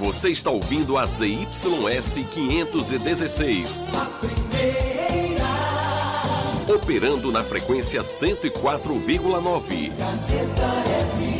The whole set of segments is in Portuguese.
Você está ouvindo a ZYS 516. A primeira. Operando na frequência 104,9. Gazeta FM.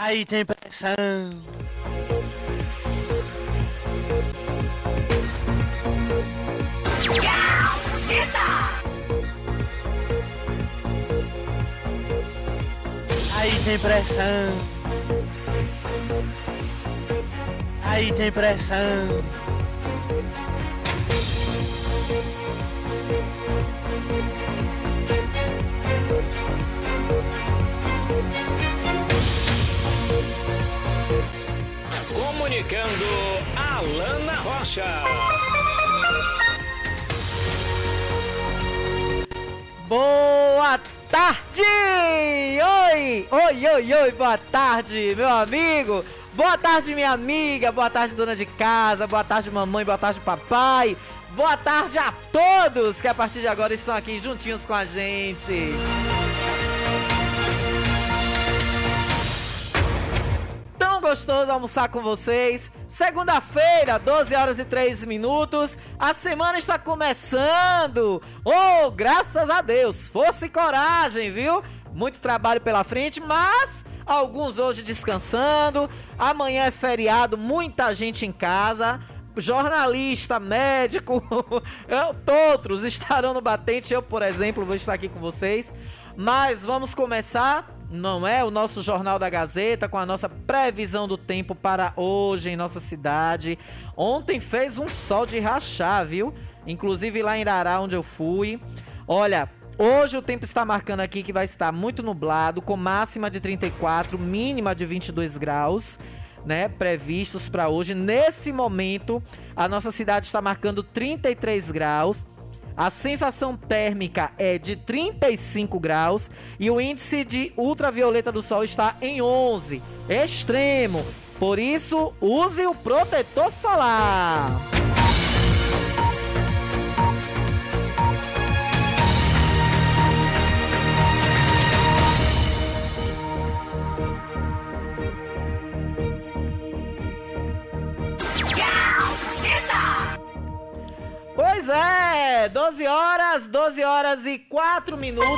Aí tem pressão. Aí tem pressão. Aí tem pressão. Comunicando Alana Rocha. Boa tarde! Oi! Oi, oi, oi, boa tarde, meu amigo! Boa tarde, minha amiga! Boa tarde, dona de casa! Boa tarde, mamãe! Boa tarde, papai! Boa tarde a todos que a partir de agora estão aqui juntinhos com a gente! Gostoso almoçar com vocês. Segunda-feira, 12 horas e 3 minutos. A semana está começando. Oh, graças a Deus. Força e coragem, viu? Muito trabalho pela frente, mas alguns hoje descansando. Amanhã é feriado, muita gente em casa jornalista, médico, outros estarão no batente. Eu, por exemplo, vou estar aqui com vocês. Mas vamos começar não é? O nosso Jornal da Gazeta com a nossa previsão do tempo para hoje em nossa cidade. Ontem fez um sol de rachar, viu? Inclusive lá em Irará, onde eu fui. Olha, hoje o tempo está marcando aqui que vai estar muito nublado, com máxima de 34, mínima de 22 graus. Né, previstos para hoje. Nesse momento, a nossa cidade está marcando 33 graus. A sensação térmica é de 35 graus e o índice de ultravioleta do sol está em 11, extremo. Por isso, use o protetor solar. É, 12 horas, 12 horas e 4 minutos.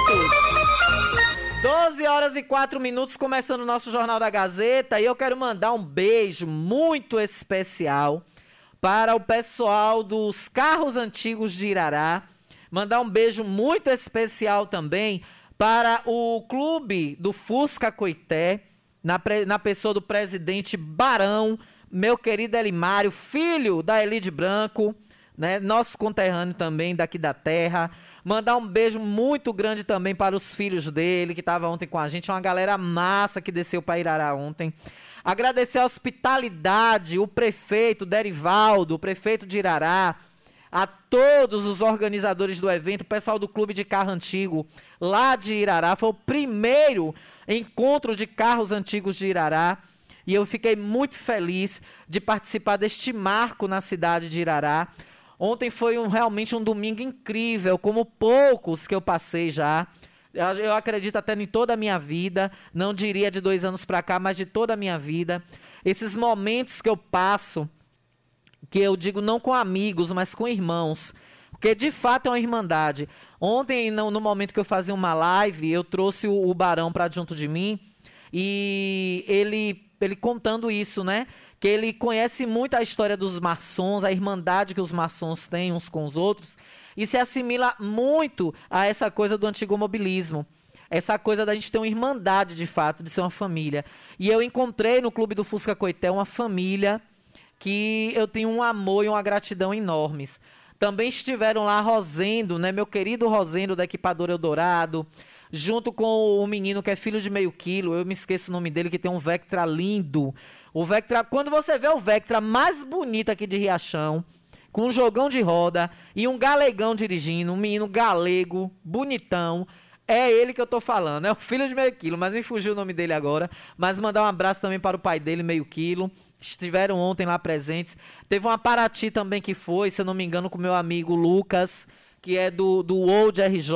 12 horas e 4 minutos, começando o nosso Jornal da Gazeta. E eu quero mandar um beijo muito especial para o pessoal dos carros antigos de Irará. Mandar um beijo muito especial também para o clube do Fusca Coité, na, na pessoa do presidente Barão, meu querido Elimário, filho da Elide Branco né? Nosso conterrâneo também daqui da terra. Mandar um beijo muito grande também para os filhos dele, que estavam ontem com a gente. Uma galera massa que desceu para Irará ontem. Agradecer a hospitalidade, o prefeito Derivaldo, o prefeito de Irará, a todos os organizadores do evento, o pessoal do Clube de Carro Antigo lá de Irará. Foi o primeiro encontro de carros antigos de Irará. E eu fiquei muito feliz de participar deste marco na cidade de Irará. Ontem foi um, realmente um domingo incrível, como poucos que eu passei já. Eu acredito até em toda a minha vida, não diria de dois anos para cá, mas de toda a minha vida. Esses momentos que eu passo, que eu digo não com amigos, mas com irmãos. Porque de fato é uma irmandade. Ontem, no, no momento que eu fazia uma live, eu trouxe o, o Barão para junto de mim e ele, ele contando isso, né? Que ele conhece muito a história dos maçons, a irmandade que os maçons têm uns com os outros, e se assimila muito a essa coisa do antigo mobilismo. essa coisa da gente ter uma irmandade de fato, de ser uma família. E eu encontrei no Clube do Fusca Coité uma família que eu tenho um amor e uma gratidão enormes. Também estiveram lá Rosendo, né, meu querido Rosendo da Equipadora Eldorado, junto com o menino que é filho de meio quilo, eu me esqueço o nome dele, que tem um Vectra lindo. O Vectra, quando você vê o Vectra mais bonito aqui de Riachão, com um jogão de roda e um galegão dirigindo, um menino galego, bonitão. É ele que eu tô falando, é o filho de meio quilo, mas me fugiu o nome dele agora. Mas mandar um abraço também para o pai dele, meio quilo. Estiveram ontem lá presentes. Teve uma Paraty também que foi, se eu não me engano, com meu amigo Lucas, que é do, do Old RJ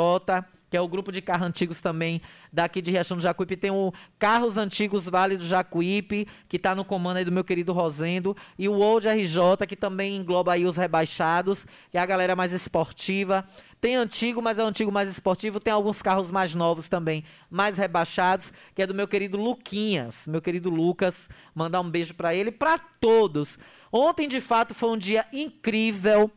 que é o grupo de carros antigos também daqui de Riachão do Jacuípe. Tem o Carros Antigos Vale do Jacuípe, que está no comando aí do meu querido Rosendo, e o Old RJ, que também engloba aí os rebaixados, que é a galera mais esportiva. Tem antigo, mas é o antigo mais esportivo. Tem alguns carros mais novos também, mais rebaixados, que é do meu querido Luquinhas, meu querido Lucas. Mandar um beijo para ele para todos. Ontem, de fato, foi um dia incrível.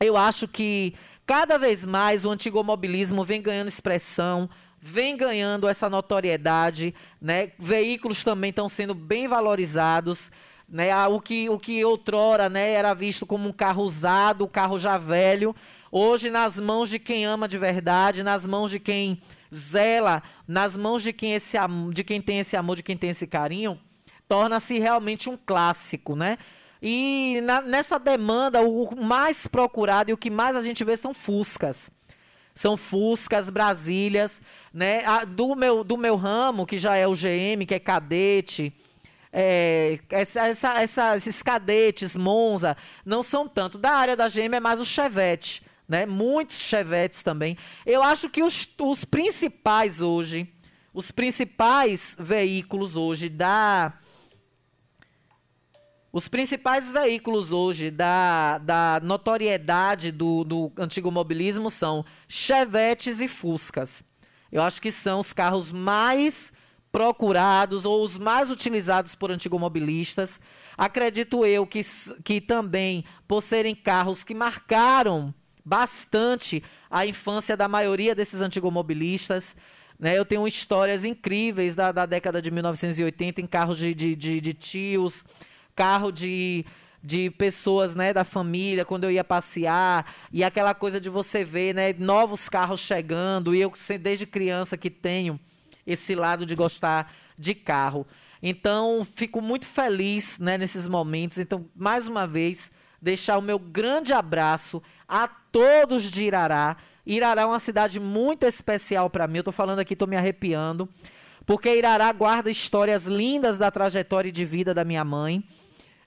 Eu acho que Cada vez mais o antigo mobilismo vem ganhando expressão, vem ganhando essa notoriedade, né? Veículos também estão sendo bem valorizados. Né, ah, o, que, o que outrora né, era visto como um carro usado, um carro já velho, hoje nas mãos de quem ama de verdade, nas mãos de quem zela, nas mãos de quem, esse, de quem tem esse amor, de quem tem esse carinho, torna-se realmente um clássico, né? E na, nessa demanda, o mais procurado e o que mais a gente vê são Fuscas. São Fuscas, Brasílias, né? A, do, meu, do meu ramo, que já é o GM, que é cadete. É, essa, essa, esses cadetes, Monza, não são tanto. Da área da GM é mais o Chevette, né? Muitos Chevettes também. Eu acho que os, os principais hoje, os principais veículos hoje da os principais veículos hoje da, da notoriedade do, do antigo mobilismo são Chevetes e Fuscas. Eu acho que são os carros mais procurados ou os mais utilizados por antigumobilistas. Acredito eu que, que também, por serem carros que marcaram bastante a infância da maioria desses antigumobilistas, né? Eu tenho histórias incríveis da, da década de 1980 em carros de, de, de, de tios, carro de de pessoas, né, da família, quando eu ia passear, e aquela coisa de você ver, né, novos carros chegando, e eu desde criança que tenho esse lado de gostar de carro. Então, fico muito feliz, né, nesses momentos. Então, mais uma vez, deixar o meu grande abraço a todos de Irará. Irará é uma cidade muito especial para mim. Eu estou falando aqui, estou me arrepiando, porque Irará guarda histórias lindas da trajetória de vida da minha mãe.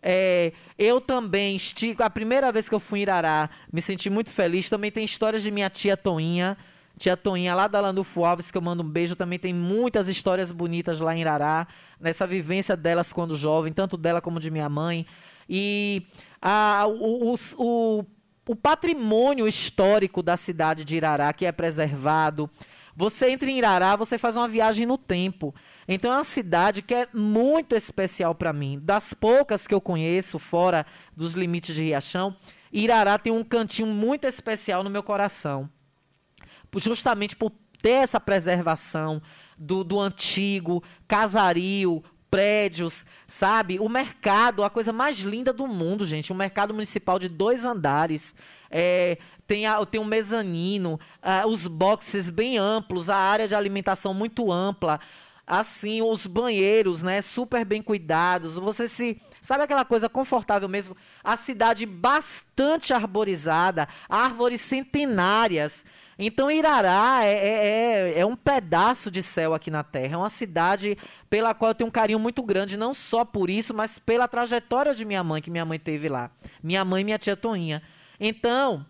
É, eu também estico. A primeira vez que eu fui em Irará, me senti muito feliz. Também tem histórias de minha tia Toinha. Tia Toinha, lá da Landulfo Alves, que eu mando um beijo. Também tem muitas histórias bonitas lá em Irará. Nessa vivência delas quando jovem, tanto dela como de minha mãe. E a, o, o, o, o patrimônio histórico da cidade de Irará, que é preservado. Você entra em Irará, você faz uma viagem no tempo. Então é uma cidade que é muito especial para mim. Das poucas que eu conheço, fora dos limites de Riachão, Irará tem um cantinho muito especial no meu coração. Justamente por ter essa preservação do, do antigo, casario, prédios, sabe? O mercado, a coisa mais linda do mundo, gente. Um mercado municipal de dois andares. É, tem, a, tem um mezanino, uh, os boxes bem amplos, a área de alimentação muito ampla assim, os banheiros, né, super bem cuidados. Você se sabe aquela coisa confortável mesmo? A cidade bastante arborizada, árvores centenárias. Então Irará é, é, é, é, um pedaço de céu aqui na Terra. É uma cidade pela qual eu tenho um carinho muito grande, não só por isso, mas pela trajetória de minha mãe, que minha mãe teve lá. Minha mãe e minha tia Toinha. Então,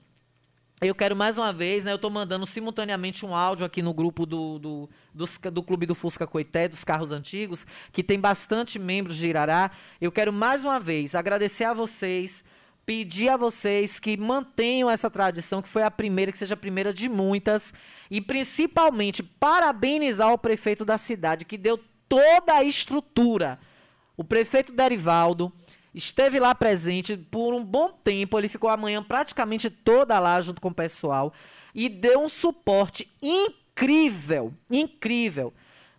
eu quero mais uma vez, né? Eu estou mandando simultaneamente um áudio aqui no grupo do, do, do, do, Clube do Fusca Coité, dos carros antigos, que tem bastante membros de Irará. Eu quero mais uma vez agradecer a vocês, pedir a vocês que mantenham essa tradição, que foi a primeira, que seja a primeira de muitas, e principalmente parabenizar o prefeito da cidade, que deu toda a estrutura. O prefeito Derivaldo esteve lá presente por um bom tempo. Ele ficou a manhã praticamente toda lá junto com o pessoal e deu um suporte incrível, incrível.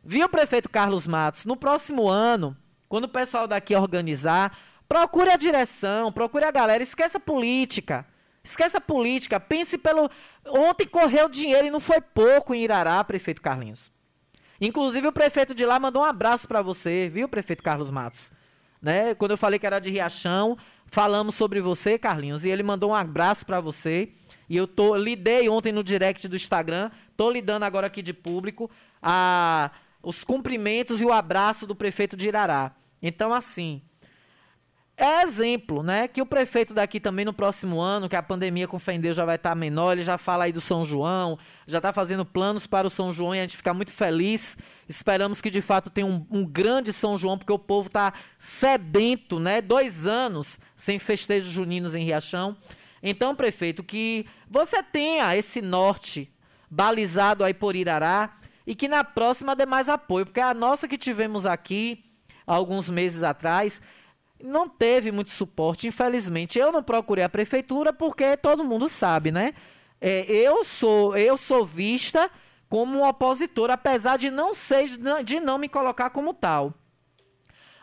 Viu, prefeito Carlos Matos? No próximo ano, quando o pessoal daqui organizar, procure a direção, procure a galera, esqueça a política. Esqueça a política, pense pelo. Ontem correu dinheiro e não foi pouco em Irará, prefeito Carlinhos. Inclusive o prefeito de lá mandou um abraço para você, viu, prefeito Carlos Matos? Né? Quando eu falei que era de Riachão, falamos sobre você, Carlinhos, e ele mandou um abraço para você. E eu tô lidei ontem no direct do Instagram, tô lidando agora aqui de público a os cumprimentos e o abraço do prefeito de Irará. Então assim, é exemplo, né? Que o prefeito daqui também no próximo ano, que a pandemia com fé em Deus já vai estar tá menor, ele já fala aí do São João, já está fazendo planos para o São João e a gente fica muito feliz. Esperamos que de fato tenha um, um grande São João, porque o povo está sedento, né? Dois anos sem festejos juninos em Riachão. Então, prefeito, que você tenha esse norte balizado aí por Irará e que na próxima dê mais apoio, porque a nossa que tivemos aqui alguns meses atrás não teve muito suporte, infelizmente. Eu não procurei a prefeitura porque todo mundo sabe, né? É, eu sou eu sou vista como um opositor, apesar de não ser de não me colocar como tal.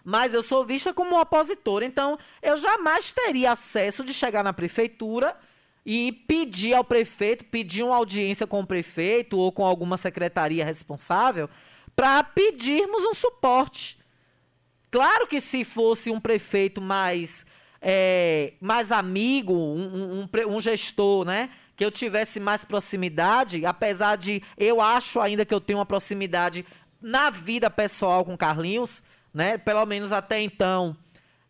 Mas eu sou vista como um opositor, então eu jamais teria acesso de chegar na prefeitura e pedir ao prefeito, pedir uma audiência com o prefeito ou com alguma secretaria responsável para pedirmos um suporte. Claro que se fosse um prefeito mais, é, mais amigo, um, um, um, gestor, né? Que eu tivesse mais proximidade, apesar de eu acho ainda que eu tenho uma proximidade na vida pessoal com Carlinhos, né? Pelo menos até então.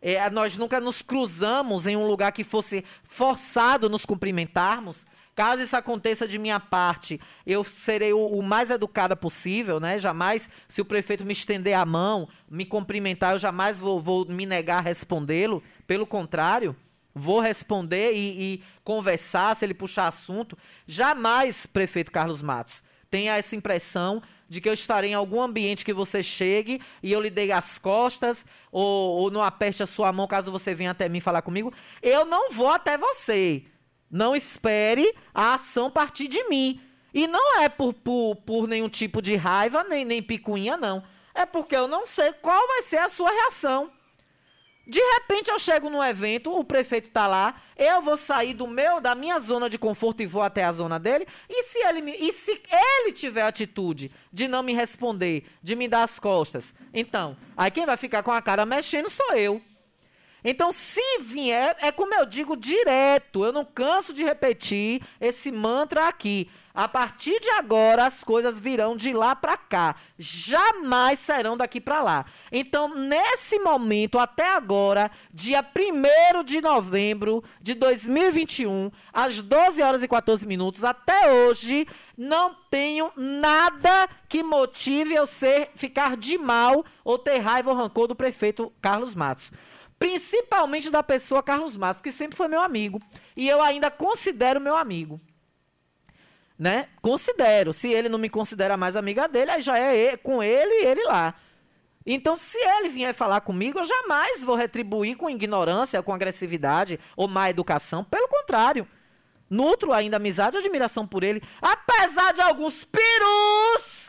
É, nós nunca nos cruzamos em um lugar que fosse forçado nos cumprimentarmos. Caso isso aconteça de minha parte, eu serei o, o, mais educada possível, né? Jamais, se o prefeito me estender a mão, me cumprimentar, eu jamais vou, vou me negar a respondê-lo. Pelo contrário, vou responder e, e conversar, se ele puxar assunto. Jamais, prefeito Carlos Matos, tenha essa impressão de que eu estarei em algum ambiente que você chegue e eu lhe dei as costas ou, ou não aperte a sua mão caso você venha até mim falar comigo. Eu não vou até você. Não espere a ação partir de mim. E não é por, por, por nenhum tipo de raiva, nem, nem picuinha, não. É porque eu não sei qual vai ser a sua reação. De repente eu chego no evento, o prefeito está lá, eu vou sair do meu, da minha zona de conforto e vou até a zona dele. E se ele me, e se ele tiver atitude de não me responder, de me dar as costas, então, aí quem vai ficar com a cara mexendo sou eu. Então, se vier, é como eu digo direto, eu não canso de repetir esse mantra aqui. A partir de agora, as coisas virão de lá para cá. Jamais serão daqui para lá. Então, nesse momento, até agora, dia 1 de novembro de 2021, às 12 horas e 14 minutos, até hoje, não tenho nada que motive eu ser, ficar de mal ou ter raiva ou rancor do prefeito Carlos Matos. Principalmente da pessoa Carlos Matos, que sempre foi meu amigo. E eu ainda considero meu amigo. Né? Considero. Se ele não me considera mais amiga dele, aí já é ele, com ele e ele lá. Então, se ele vier falar comigo, eu jamais vou retribuir com ignorância, com agressividade ou má educação. Pelo contrário. Nutro ainda amizade e admiração por ele. Apesar de alguns perus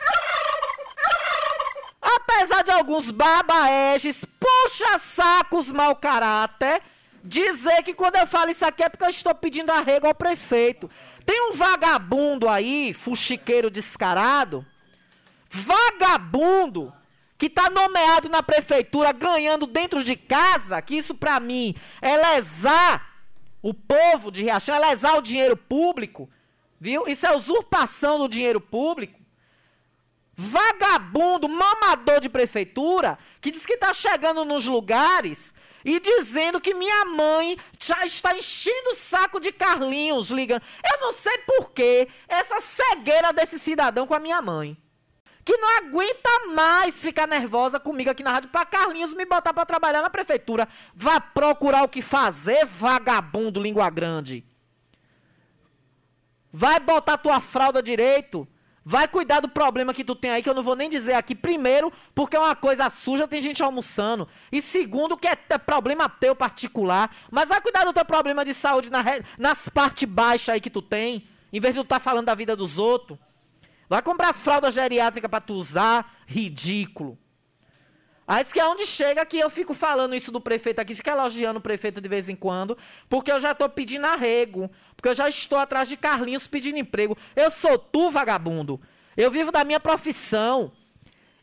Apesar de alguns babaeges, puxa-sacos mau caráter, dizer que quando eu falo isso aqui é porque eu estou pedindo arrego ao prefeito. Tem um vagabundo aí, fuxiqueiro descarado, vagabundo, que está nomeado na prefeitura ganhando dentro de casa, que isso para mim é lesar o povo de Riachão, é lesar o dinheiro público, viu? Isso é usurpação do dinheiro público vagabundo, mamador de prefeitura, que diz que está chegando nos lugares e dizendo que minha mãe já está enchendo o saco de Carlinhos ligando. Eu não sei por que essa cegueira desse cidadão com a minha mãe. Que não aguenta mais ficar nervosa comigo aqui na rádio para Carlinhos me botar para trabalhar na prefeitura. Vá procurar o que fazer, vagabundo língua grande. Vai botar tua fralda direito. Vai cuidar do problema que tu tem aí, que eu não vou nem dizer aqui. Primeiro, porque é uma coisa suja, tem gente almoçando. E segundo, que é, problema teu particular. Mas vai cuidar do teu problema de saúde na, nas partes baixas aí que tu tem. Em vez de tu tá falando da vida dos outros. Vai comprar fralda geriátrica pra tu usar? Ridículo. Aí diz que é onde chega que eu fico falando isso do prefeito aqui, fica elogiando o prefeito de vez em quando, porque eu já tô pedindo arrego, porque eu já estou atrás de Carlinhos pedindo emprego. Eu sou tu, vagabundo. Eu vivo da minha profissão.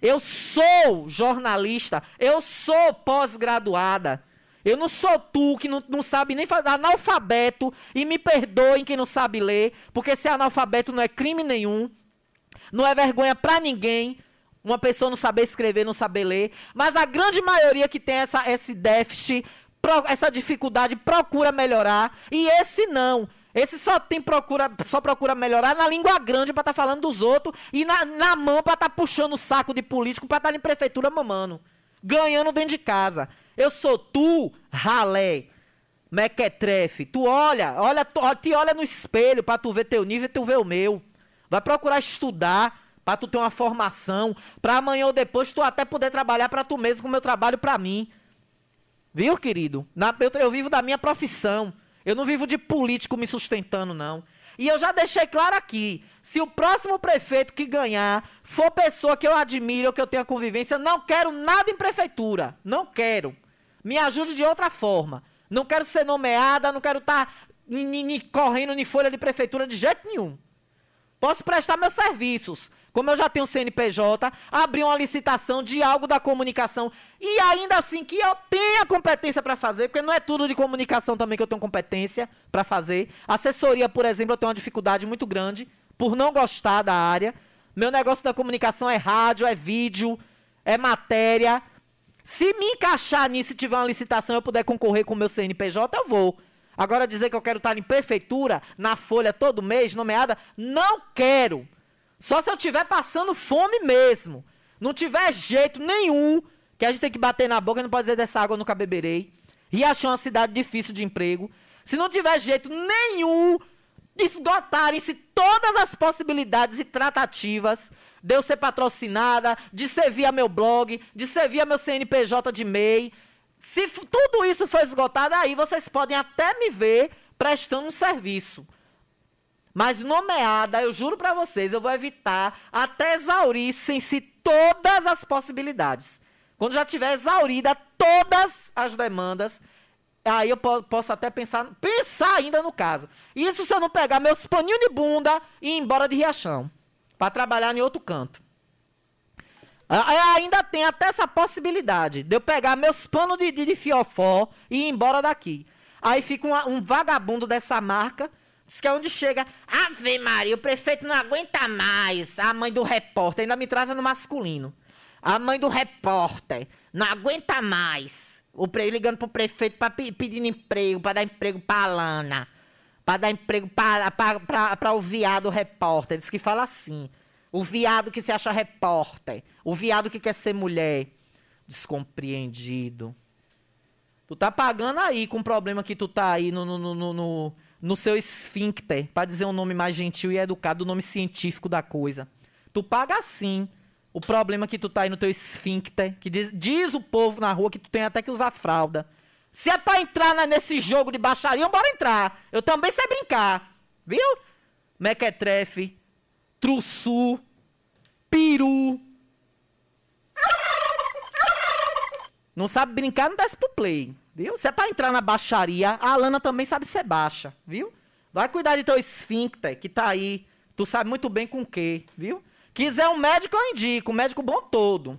Eu sou jornalista, eu sou pós-graduada. Eu não sou tu que não, não sabe nem fazer analfabeto e me perdoem quem não sabe ler, porque ser analfabeto não é crime nenhum, não é vergonha pra ninguém. Uma pessoa não saber escrever, não saber ler, mas a grande maioria que tem essa, esse déficit, pro- essa dificuldade, procura melhorar, e esse não. Esse só tem procura, só procura melhorar na língua grande pra estar falando dos outros e na, na mão pra estar puxando o saco de político pra estar em prefeitura mamando. Ganhando dentro de casa. Eu sou tu, ralé, mequetrefe. Tu olha, olha, tu, te olha no espelho pra tu ver teu nível e tu ver o meu. Vai procurar estudar pra tu ter uma formação, pra amanhã ou depois tu até poder trabalhar pra tu mesmo com o meu trabalho pra mim. Viu, querido? Na- eu, eu vivo da minha profissão. Eu não vivo de político me sustentando, não. E eu já deixei claro aqui: se o próximo prefeito que ganhar for pessoa que eu admiro ou que eu tenha convivência, não quero nada em prefeitura. Não quero. Me ajude de outra forma. Não quero ser nomeada, não quero estar correndo em folha de prefeitura de jeito nenhum. Posso prestar meus serviços. Como eu já tenho CNPJ, abrir uma licitação de algo da comunicação e ainda assim que eu tenha competência para fazer, porque não é tudo de comunicação também que eu tenho competência para fazer. Assessoria, por exemplo, eu tenho uma dificuldade muito grande por não gostar da área. Meu negócio da comunicação é rádio, é vídeo, é matéria. Se me encaixar nisso e tiver uma licitação eu puder concorrer com o meu CNPJ, eu vou. Agora dizer que eu quero estar em prefeitura, na folha todo mês, nomeada, não quero. Só se eu estiver passando fome mesmo. Não tiver jeito nenhum, que a gente tem que bater na boca e não pode dizer dessa água eu nunca beberei. Riachão é uma cidade difícil de emprego. Se não tiver jeito nenhum esgotarem-se todas as possibilidades e tratativas de eu ser patrocinada, de ser via meu blog, de ser via meu CNPJ de MEI. Se tudo isso for esgotado, aí vocês podem até me ver prestando um serviço. Mas nomeada, eu juro pra vocês, eu vou evitar até exaurissem-se todas as possibilidades. Quando já tiver exaurida todas as demandas, aí eu po- posso até pensar, pensar ainda no caso. Isso se eu não pegar meus paninhos de bunda e ir embora de Riachão, Pra trabalhar em outro canto. Ainda tem até essa possibilidade de eu pegar meus panos de, de, de fiofó e ir embora daqui. Aí fica um vagabundo dessa marca, diz que é onde chega. Ave Maria, o prefeito não aguenta mais. A mãe do repórter ainda me trata no masculino. A mãe do repórter não aguenta mais. O pre, ligando pro prefeito pra, pe- pedindo emprego, pra dar emprego pra Lana. Pra dar emprego pra, pra, pra, pra o viado repórter. Diz que fala assim. O viado que se acha repórter. O viado que quer ser mulher. Descompreendido. Tu tá pagando aí com o problema que tu tá aí no, no, no, no, no- seu esfíncter, pra dizer um nome mais gentil e educado, o nome científico da coisa. Tu paga sim o problema que tu tá aí no teu esfíncter, que diz, diz o povo na rua que tu tem até que usar fralda. Se é pra entrar nesse jogo de baixaria, bora entrar. Eu também sei brincar, viu? Mequetrefe, trussu, peru. Não sabe brincar, não desce pro play, viu? Se é pra entrar na baixaria, a Alana também sabe ser baixa, viu? Vai cuidar de teu esfíncter, que tá aí. Tu sabe muito bem com o quê, viu? Quiser um médico, eu indico. Um médico bom todo.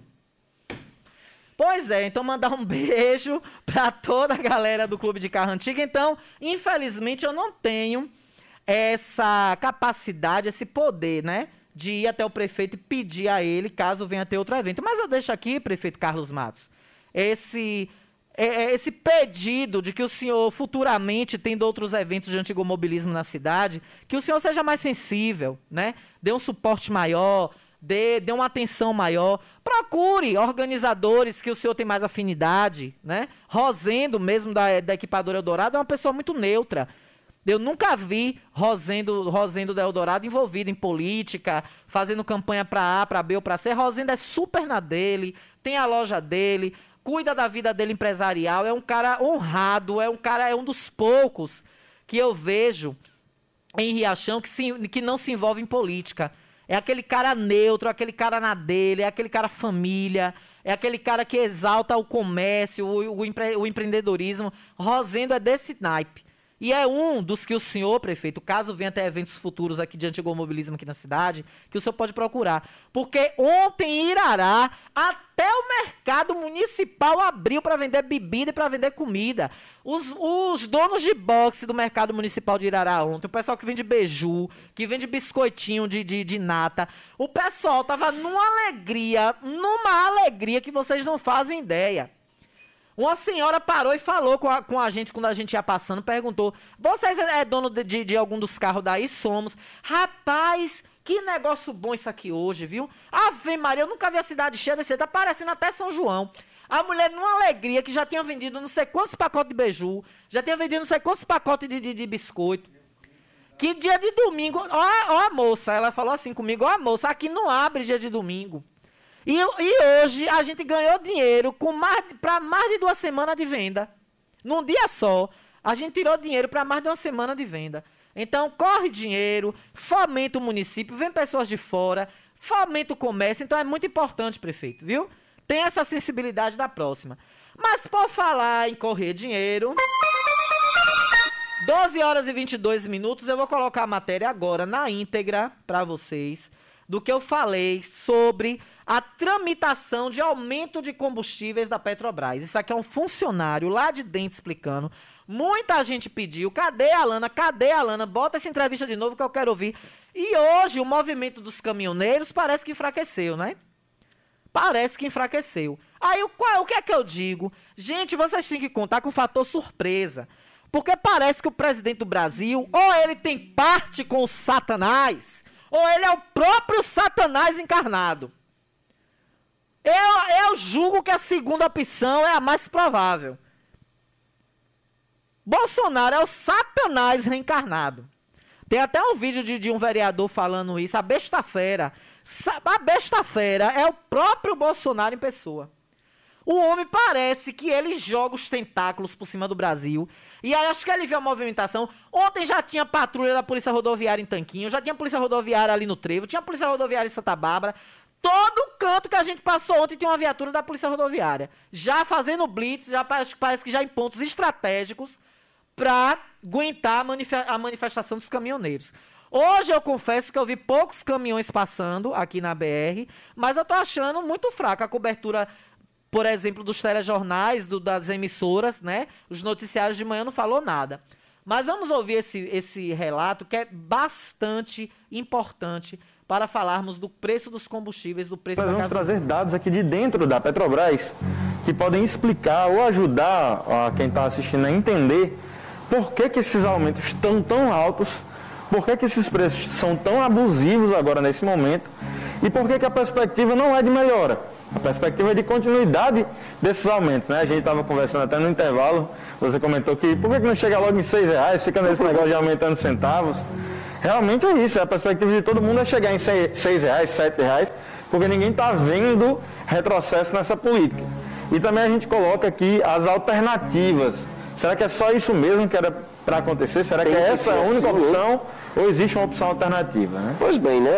Pois é, então mandar um beijo pra toda a galera do Clube de Carro Antigo. Então, infelizmente, eu não tenho essa capacidade, esse poder, né? De ir até o prefeito e pedir a ele caso venha ter outro evento. Mas eu deixo aqui, prefeito Carlos Matos, esse, é, é, esse pedido de que o senhor futuramente, tendo outros eventos de antigomobilismo na cidade, que o senhor seja mais sensível, né? Dê um suporte maior, dê, dê uma atenção maior. Procure organizadores que o senhor tem mais afinidade, né? Rosendo, mesmo da, da equipadora Eldorado, é uma pessoa muito neutra. Eu nunca vi Rosendo, Rosendo da Eldorado envolvido em política, fazendo campanha para A, para B ou para C. Rosendo é super na dele, tem a loja dele, cuida da vida dele empresarial, é um cara honrado, é um cara, é um dos poucos que eu vejo em Riachão que, se, que não se envolve em política. É aquele cara neutro, aquele cara na dele, é aquele cara família, é aquele cara que exalta o comércio, o, o, empre, o empreendedorismo. Rosendo é desse naipe. E é um dos que o senhor, prefeito, caso venha até eventos futuros aqui de antimobilismo aqui na cidade, que o senhor pode procurar. Porque ontem em Irará, até o mercado municipal abriu para vender bebida e para vender comida. Os, os donos de boxe do mercado municipal de Irará ontem, o pessoal que vende beiju, que vende biscoitinho de, de, de nata, o pessoal tava numa alegria, numa alegria que vocês não fazem ideia. Uma senhora parou e falou com a, com a gente quando a gente ia passando, perguntou: Vocês é, é dono de, de, de algum dos carros daí? Somos. Rapaz, que negócio bom isso aqui hoje, viu? Ave Maria, eu nunca vi a cidade cheia desse. Tá parecendo até São João. A mulher, numa alegria, que já tinha vendido não sei quantos pacotes de beiju, já tinha vendido não sei quantos pacotes de, de, de biscoito. Que dia de domingo. Ó, ó, a moça, ela falou assim comigo: Ó, a moça, aqui não abre dia de domingo. E, e hoje a gente ganhou dinheiro para mais de duas semanas de venda. Num dia só, a gente tirou dinheiro para mais de uma semana de venda. Então, corre dinheiro, fomenta o município, vem pessoas de fora, fomenta o comércio. Então, é muito importante, prefeito, viu? Tem essa sensibilidade da próxima. Mas, por falar em correr dinheiro. 12 horas e 22 minutos, eu vou colocar a matéria agora na íntegra para vocês do que eu falei sobre a tramitação de aumento de combustíveis da Petrobras. Isso aqui é um funcionário lá de dentro explicando. Muita gente pediu, cadê a Lana? Cadê a Lana? Bota essa entrevista de novo que eu quero ouvir. E hoje o movimento dos caminhoneiros parece que enfraqueceu, né? Parece que enfraqueceu. Aí o, qual, o que é que eu digo? Gente, vocês têm que contar com o fator surpresa. Porque parece que o presidente do Brasil, ou ele tem parte com o Satanás, ou ele é o próprio Satanás encarnado. Eu, eu julgo que a segunda opção é a mais provável. Bolsonaro é o Satanás reencarnado. Tem até um vídeo de, de um vereador falando isso, a besta-fera. A besta-fera é o próprio Bolsonaro em pessoa. O homem parece que ele joga os tentáculos por cima do Brasil. E aí acho que ele viu a movimentação. Ontem já tinha patrulha da Polícia Rodoviária em Tanquinho, já tinha Polícia Rodoviária ali no Trevo, tinha Polícia Rodoviária em Santa Bárbara. Todo canto que a gente passou ontem tinha uma viatura da Polícia Rodoviária. Já fazendo blitz, já parece, parece que já em pontos estratégicos para aguentar a, manif a manifestação dos caminhoneiros. Hoje eu confesso que eu vi poucos caminhões passando aqui na BR, mas eu tô achando muito fraca a cobertura por exemplo, dos telejornais, do, das emissoras, né? Os noticiários de manhã não falou nada. Mas vamos ouvir esse, esse relato que é bastante importante para falarmos do preço dos combustíveis, do preço Nós vamos trazer dados aqui de dentro da Petrobras que podem explicar ou ajudar a quem está assistindo a entender por que, que esses aumentos estão tão altos, por que, que esses preços são tão abusivos agora nesse momento e por que, que a perspectiva não é de melhora. A perspectiva é de continuidade desses aumentos, né? A gente estava conversando até no intervalo, você comentou que por que não chega logo em seis reais, fica nesse negócio de aumentando centavos. Realmente é isso, a perspectiva de todo mundo é chegar em seis reais, sete reais, porque ninguém está vendo retrocesso nessa política. E também a gente coloca aqui as alternativas. Será que é só isso mesmo que era para acontecer? Será que, que é essa a única assim, opção? ou existe uma opção alternativa, né? Pois bem, né?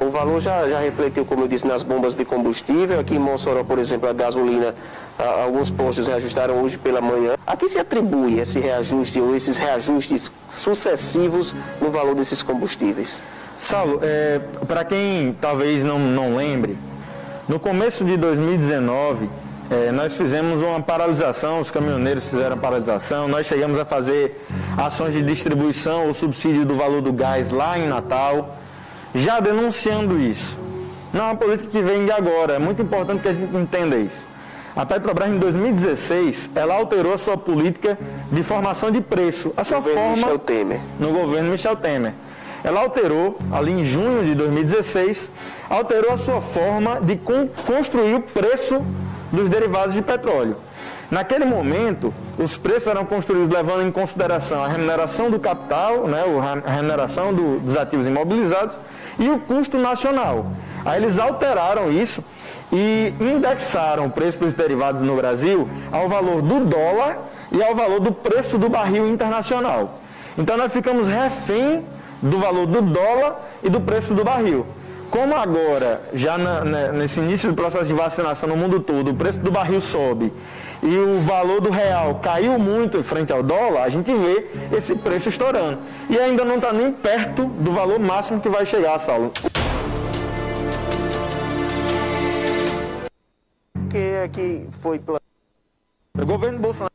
O valor já, já refletiu, como eu disse, nas bombas de combustível. Aqui em Mossoró, por exemplo, a gasolina, alguns postos reajustaram hoje pela manhã. A que se atribui esse reajuste ou esses reajustes sucessivos no valor desses combustíveis? Saulo, é, para quem talvez não, não lembre, no começo de 2019, é, nós fizemos uma paralisação, os caminhoneiros fizeram paralisação, nós chegamos a fazer ações de distribuição ou subsídio do valor do gás lá em Natal, já denunciando isso. Não é uma política que vem de agora, é muito importante que a gente entenda isso. A Petrobras, em 2016, ela alterou a sua política de formação de preço, a sua no forma Michel Temer. no governo Michel Temer. Ela alterou, ali em junho de 2016, alterou a sua forma de construir o preço dos derivados de petróleo. Naquele momento, os preços eram construídos levando em consideração a remuneração do capital, né, a remuneração do, dos ativos imobilizados e o custo nacional. Aí eles alteraram isso e indexaram o preço dos derivados no Brasil ao valor do dólar e ao valor do preço do barril internacional. Então nós ficamos refém do valor do dólar e do preço do barril. Como agora, já na, na, nesse início do processo de vacinação no mundo todo, o preço do barril sobe e o valor do real caiu muito em frente ao dólar, a gente vê esse preço estourando. E ainda não está nem perto do valor máximo que vai chegar, Saulo. O que é que foi? O governo Bolsonaro.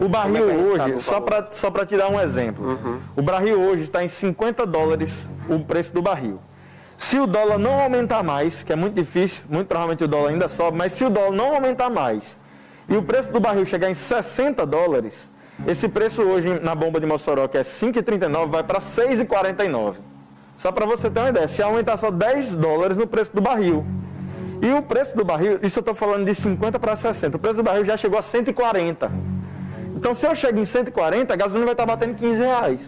O barril é sabe hoje, só para só pra te dar um exemplo, o barril hoje está em 50 dólares o preço do barril. Se o dólar não aumentar mais, que é muito difícil, muito provavelmente o dólar ainda sobe, mas se o dólar não aumentar mais e o preço do barril chegar em 60 dólares, esse preço hoje na bomba de Mossoró, que é 5,39, vai para 6,49. Só para você ter uma ideia, se aumentar só 10 dólares no preço do barril. E o preço do barril, isso eu estou falando de 50 para 60, o preço do barril já chegou a 140. Então, se eu chego em 140, a gasolina vai estar batendo 15 reais.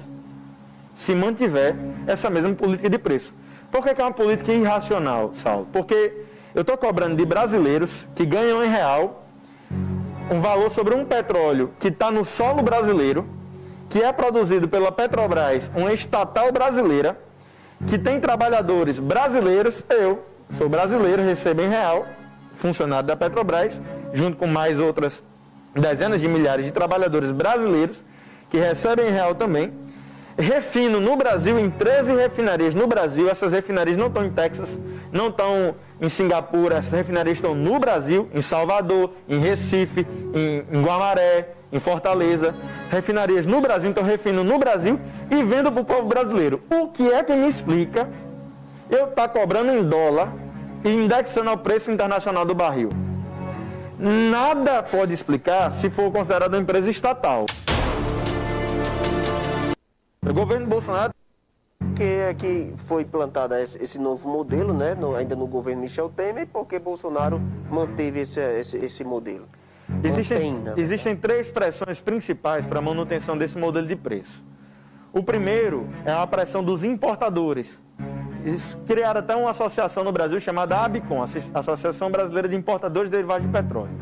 Se mantiver essa mesma política de preço. Por que, que é uma política irracional, Saulo? Porque eu estou cobrando de brasileiros que ganham em real um valor sobre um petróleo que está no solo brasileiro, que é produzido pela Petrobras, uma estatal brasileira, que tem trabalhadores brasileiros, eu sou brasileiro, recebo em real, funcionário da Petrobras, junto com mais outras dezenas de milhares de trabalhadores brasileiros, que recebem em real também. Refino no Brasil, em 13 refinarias no Brasil, essas refinarias não estão em Texas, não estão em Singapura, essas refinarias estão no Brasil, em Salvador, em Recife, em, em Guamaré, em Fortaleza. Refinarias no Brasil, então refino no Brasil e vendo para o povo brasileiro. O que é que me explica eu estar cobrando em dólar e indexando ao preço internacional do barril? Nada pode explicar se for considerado uma empresa estatal. O governo Bolsonaro Por que é que foi plantado esse, novo modelo, né? no- ainda no governo Michel Temer, e por que Bolsonaro manteve esse, esse, esse modelo? Existem, Mantém, existem três pressões principais para a manutenção desse modelo de preço. O primeiro é a pressão dos importadores. Eles criaram até uma associação no Brasil chamada ABICOM, Asso- Associação Brasileira de Importadores de Derivados de Petróleo.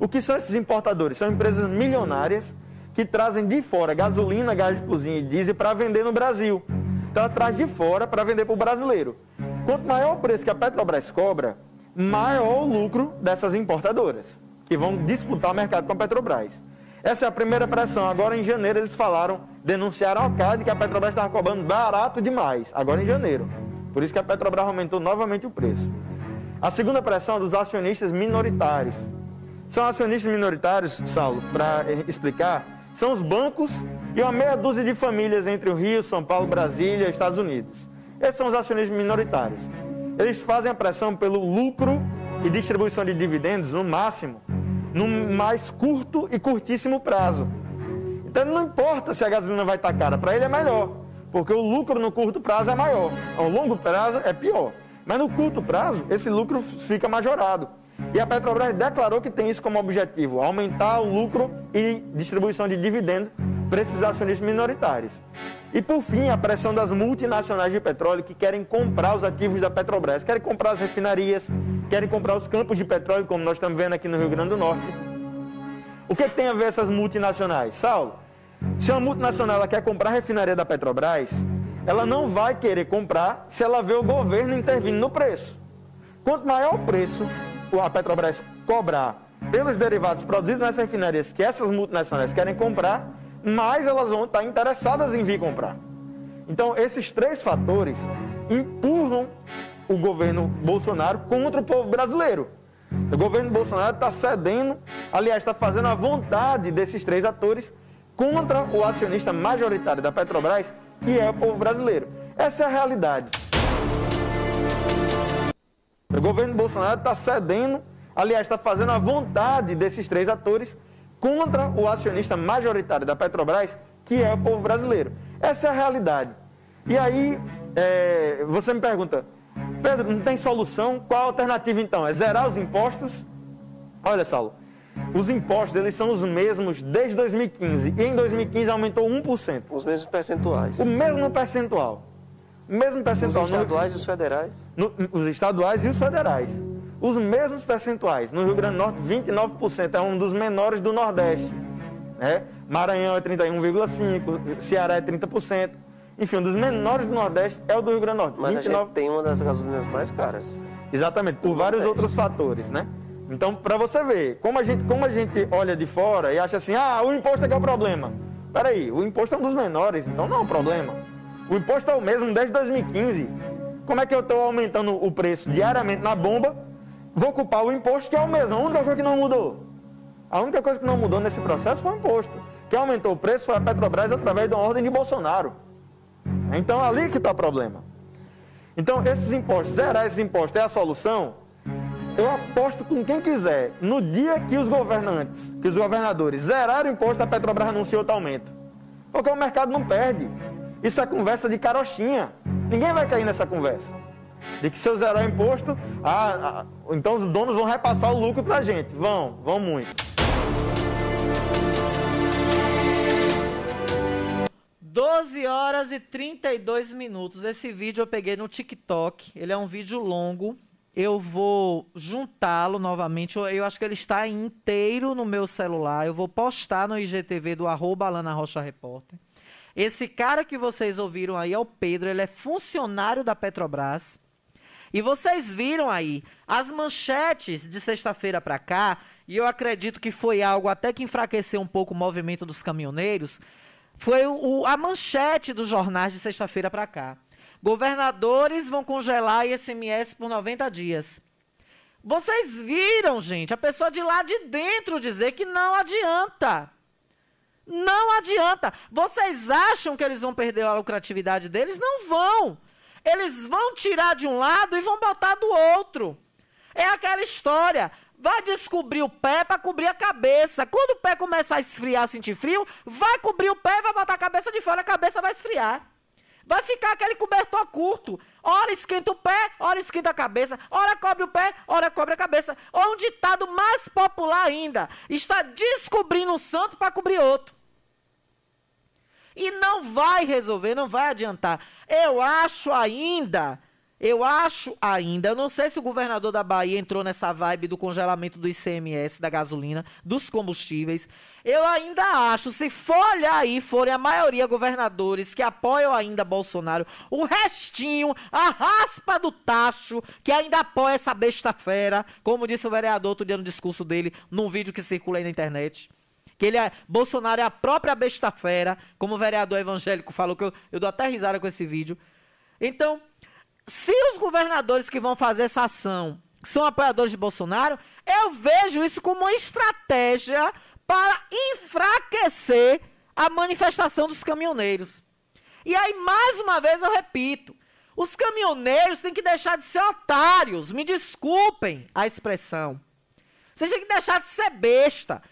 O que são esses importadores? São empresas milionárias que trazem de fora gasolina, gás de cozinha e diesel para vender no Brasil. Então ela traz de fora para vender para o brasileiro. Quanto maior o preço que a Petrobras cobra, maior o lucro dessas importadoras, que vão disputar o mercado com a Petrobras. Essa é a primeira pressão. Agora em janeiro eles falaram, denunciaram ao CAD que a Petrobras estava cobrando barato demais. Agora em janeiro. Por isso que a Petrobras aumentou novamente o preço. A segunda pressão é dos acionistas minoritários. São acionistas minoritários, Saulo, para explicar, são os bancos e uma meia dúzia de famílias entre o Rio, São Paulo, Brasília e Estados Unidos. Esses são os acionistas minoritários. Eles fazem a pressão pelo lucro e distribuição de dividendos no máximo, no mais curto e curtíssimo prazo. Então não importa se a gasolina vai estar cara, para ele é melhor, porque o lucro no curto prazo é maior, ao longo prazo é pior. Mas no curto prazo, esse lucro fica majorado. E a Petrobras declarou que tem isso como objetivo, aumentar o lucro e distribuição de dividendos para esses acionistas minoritários. E por fim, a pressão das multinacionais de petróleo que querem comprar os ativos da Petrobras, querem comprar as refinarias, querem comprar os campos de petróleo, como nós estamos vendo aqui no Rio Grande do Norte. O que tem a ver essas multinacionais? Saulo, se uma multinacional quer comprar a refinaria da Petrobras, ela não vai querer comprar se ela vê o governo intervindo no preço. Quanto maior o preço a Petrobras cobrar pelos derivados produzidos nessas refinarias que essas multinacionais querem comprar, mais elas vão estar interessadas em vir comprar. Então, esses três fatores empurram o governo Bolsonaro contra o povo brasileiro. O governo Bolsonaro está cedendo, aliás, está fazendo a vontade desses três atores contra o acionista majoritário da Petrobras, que é o povo brasileiro. Essa é a realidade. O governo Bolsonaro está cedendo, aliás, está fazendo a vontade desses três atores contra o acionista majoritário da Petrobras, que é o povo brasileiro. Essa é a realidade. E aí, é, você me pergunta, Pedro, não tem solução? Qual a alternativa então? É zerar os impostos? Olha, Saulo, os impostos eles são os mesmos desde 2015 e em 2015 aumentou 1%. Os mesmos percentuais. O mesmo percentual. Mesmo Os percentual. No- estaduais e os federais. no- os estaduais e os federais. Os mesmos percentuais. No Rio Grande do Norte, 29%, é um dos menores do Nordeste. Né? Maranhão é 31,5%, Ceará é 30%. enfim, um dos menores do Nordeste é o do Rio Grande do Norte. Mas 29... a gente tem uma das gasolinas mais caras. Exatamente, por vários Nordeste. outros fatores, né? Então, para você ver, como a, gente, como a gente olha de fora e acha assim, ah, o imposto é que é o problema. Peraí, o imposto é um dos menores, então não é um problema. O imposto é o mesmo desde 2015. Como é que eu estou aumentando o preço diariamente na bomba? Vou culpar o imposto que é o mesmo, a única coisa que não mudou. A única coisa que não mudou nesse processo foi o imposto. Quem aumentou o preço foi a Petrobras através de uma ordem de Bolsonaro. Então ali que está o problema. Então esses impostos, zerar esses impostos é a solução? Eu aposto com quem quiser, no dia que os governantes, que os governadores zerarem o imposto, a Petrobras anuncia outro aumento. Porque o mercado não perde. Isso é conversa de carochinha. Ninguém vai cair nessa conversa. De que se eu zerar o imposto, ah, ah, então os donos vão repassar o lucro pra gente. Vão, vão muito. 12 horas e 32 minutos. Esse vídeo eu peguei no TikTok. Ele é um vídeo longo. Eu vou juntá-lo novamente. Eu, eu acho que ele está inteiro no meu celular. Eu vou postar no IGTV do arroba Alana Rocha Repórter. Esse cara que vocês ouviram aí é o Pedro. Ele é funcionário da Petrobras. E vocês viram aí as manchetes de sexta-feira para cá, e eu acredito que foi algo até que enfraqueceu um pouco o movimento dos caminhoneiros. Foi o, o- a manchete dos jornais de sexta-feira para cá. Governadores vão congelar ICMS por 90 dias. Vocês viram, gente, a pessoa de lá de dentro dizer que não adianta. Não adianta. Vocês acham que eles vão perder a lucratividade deles? Não vão. Eles vão tirar de um lado e vão botar do outro. É aquela história. Vai descobrir o pé para cobrir a cabeça. Quando o pé começar a esfriar, sentir frio, vai cobrir o pé e vai botar a cabeça de fora, a cabeça vai esfriar. Vai ficar aquele cobertor curto. Ora esquenta o pé, ora esquenta a cabeça. Ora cobre o pé, ora cobre a cabeça. Ou um ditado mais popular ainda: está descobrindo um santo para cobrir outro. E não vai resolver, não vai adiantar. Eu acho ainda, eu acho ainda, não sei se o governador da Bahia entrou nessa vibe do congelamento do ICMS, da gasolina, dos combustíveis. Eu ainda acho, se for olhar aí, forem a maioria governadores que apoiam ainda Bolsonaro, o restinho, a raspa do tacho, que ainda apoia essa besta fera, como disse o vereador outro dia no discurso dele, num vídeo que circula aí na internet que ele é, Bolsonaro é a própria besta fera, como o vereador evangélico falou, que eu, eu dou até risada com esse vídeo. Então, se os governadores que vão fazer essa ação são apoiadores de Bolsonaro, eu vejo isso como uma estratégia para enfraquecer a manifestação dos caminhoneiros. E aí, mais uma vez, eu repito: os caminhoneiros têm que deixar de ser otários, me desculpem a expressão. Vocês têm que deixar de ser besta.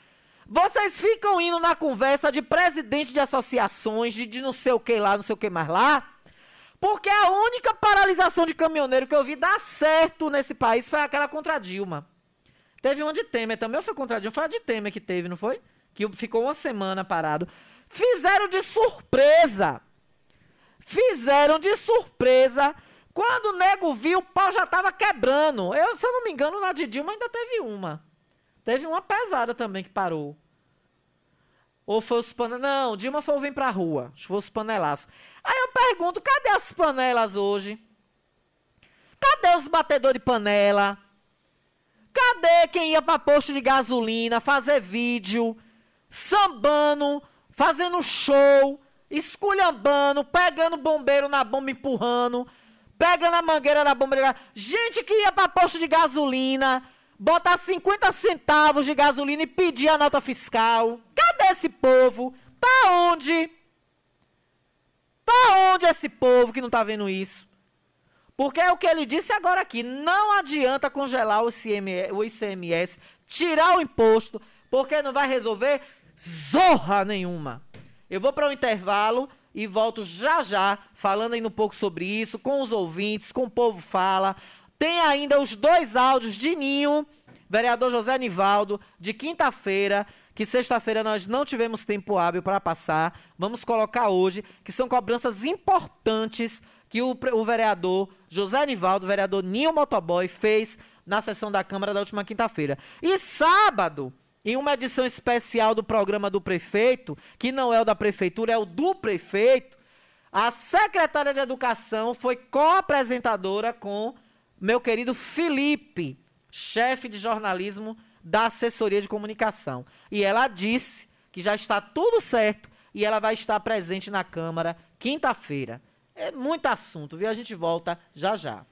Vocês ficam indo na conversa de presidente de associações, de, de não sei o que lá, não sei o que mais lá, porque a única paralisação de caminhoneiro que eu vi dar certo nesse país foi aquela contra Dilma. Teve uma de Temer também, ou foi contra Dilma? Foi a de Temer que teve, não foi? Que ficou uma semana parado. Fizeram de surpresa. Fizeram de surpresa. Quando o nego viu, o pau já tava quebrando. Eu, se eu não me engano, na de Dilma ainda teve uma. Teve uma pesada também que parou. Ou foi os panelas. Não, Dilma foi o Vem Pra Rua. Acho que foi os panelaços. Aí eu pergunto, cadê as panelas hoje? Cadê os batedores de panela? Cadê quem ia pra posto de gasolina, fazer vídeo, sambando, fazendo show, esculhambando, pegando bombeiro na bomba, empurrando, pegando a mangueira na bomba. Gente que ia pra posto de gasolina, botar 50 centavos de gasolina e pedir a nota fiscal. Cadê esse povo? Tá onde? Tá onde esse povo que não tá vendo isso? Porque é o que ele disse agora aqui. Não adianta congelar o ICMS, o ICMS, tirar o imposto, porque não vai resolver zorra nenhuma. Eu vou para o intervalo e volto já já, falando ainda um pouco sobre isso, com os ouvintes, com o povo fala. Tem ainda os dois áudios de Ninho, vereador José Nivaldo, de quinta-feira, que sexta-feira nós não tivemos tempo hábil para passar. Vamos colocar hoje, que são cobranças importantes que o, o vereador José Nivaldo, o vereador Ninho Motoboy, fez na sessão da Câmara da última quinta-feira. E sábado, em uma edição especial do programa do prefeito, que não é o da prefeitura, é o do prefeito, A secretária de Educação foi co-apresentadora com meu querido Felipe, chefe de jornalismo da assessoria de comunicação. E ela disse que já está tudo certo e ela vai estar presente na Câmara quinta-feira. É muito assunto, viu? A gente volta já já.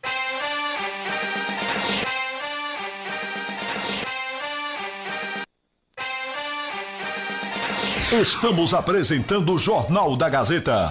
Estamos apresentando o Jornal da Gazeta.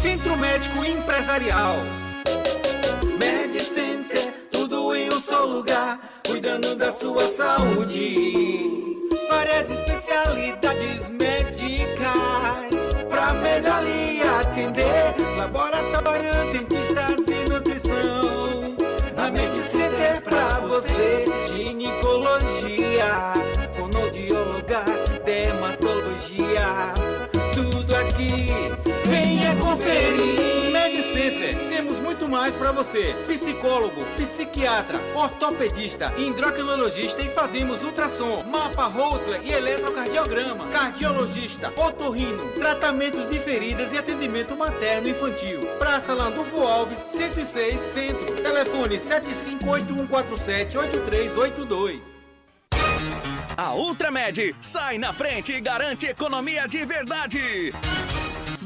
Centro Médico Empresarial. MedCenter, tudo em um só lugar, cuidando da sua saúde. Várias especialidades médicas, você. Psicólogo, psiquiatra, ortopedista, endocrinologista e fazemos ultrassom, mapa Holter e eletrocardiograma, cardiologista, otorrino, tratamentos de feridas e atendimento materno e infantil. Praça Landulfo Alves, 106 Centro. Telefone 7581478382. A Ultramed sai na frente e garante economia de verdade.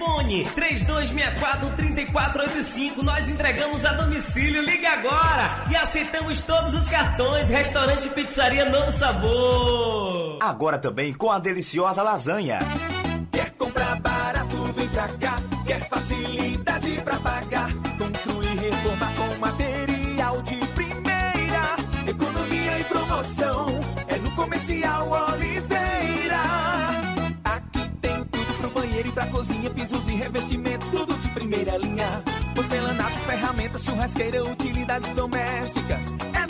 Fone 3264-3485. Nós entregamos a domicílio. Ligue agora e aceitamos todos os cartões. Restaurante Pizzaria Novo Sabor. Agora também com a deliciosa lasanha. Quer comprar barato, vem pra cá. Quer facilidade pra pagar. Construir, reformar com material de primeira. Economia e promoção. É no Comercial. Pra cozinha. Pisos e revestimentos, tudo de primeira linha. Porcelanato, ferramentas, churrasqueira, utilidades domésticas. É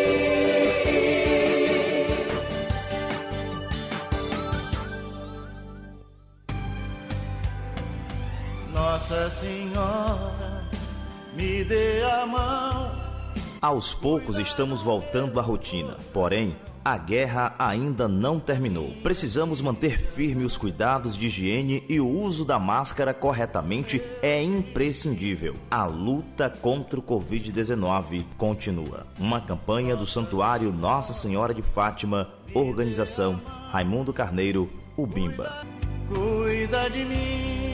Nossa Senhora, me dê a mão. Aos poucos estamos voltando à rotina, porém, a guerra ainda não terminou. Precisamos manter firme os cuidados de higiene e o uso da máscara corretamente é imprescindível. A luta contra o Covid-19 continua. Uma campanha do Santuário Nossa Senhora de Fátima, organização Raimundo Carneiro, Ubimba. Cuida de mim.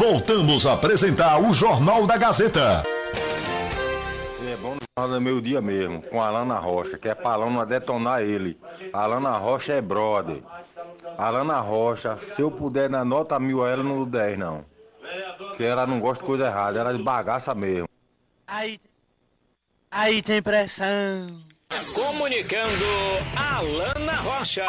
Voltamos a apresentar o Jornal da Gazeta. É bom no Jornal do Meio Dia mesmo, com a Alana Rocha, que é pra Alana detonar ele. A Alana Rocha é brother. A Alana Rocha, se eu puder na nota mil a ela, não dou 10 não. Que ela não gosta de coisa errada, ela é de bagaça mesmo. Aí, aí tem pressão. Comunicando Alana Rocha.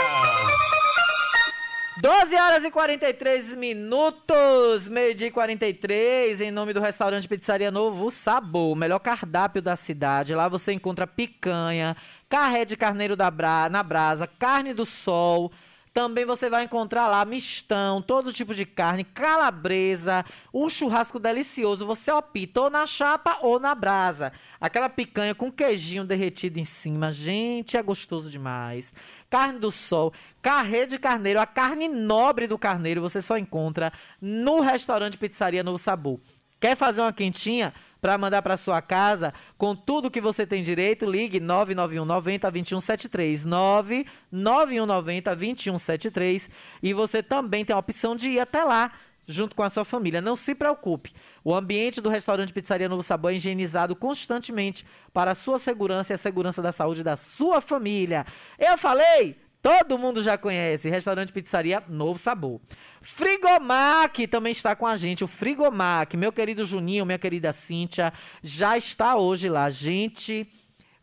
12 horas e 43 minutos, meio-dia e 43, em nome do restaurante Pizzaria Novo Sabor, o melhor cardápio da cidade. Lá você encontra picanha, carré de carneiro da bra na brasa, carne do sol. Também você vai encontrar lá mistão, todo tipo de carne, calabresa, um churrasco delicioso. Você opta ou na chapa ou na brasa. Aquela picanha com queijinho derretido em cima. Gente, é gostoso demais. Carne do sol, carré de carneiro, a carne nobre do carneiro você só encontra no restaurante Pizzaria Novo Sabor. Quer fazer uma quentinha para mandar para sua casa com tudo que você tem direito? Ligue 991 90 2173 991 90 2173 e você também tem a opção de ir até lá junto com a sua família. Não se preocupe. O ambiente do restaurante Pizzaria Novo Sabor é higienizado constantemente para a sua segurança e a segurança da saúde da sua família. Eu falei, Todo mundo já conhece. Restaurante Pizzaria Novo Sabor. Frigomac também está com a gente. O Frigomac, meu querido Juninho, minha querida Cíntia, já está hoje lá. Gente,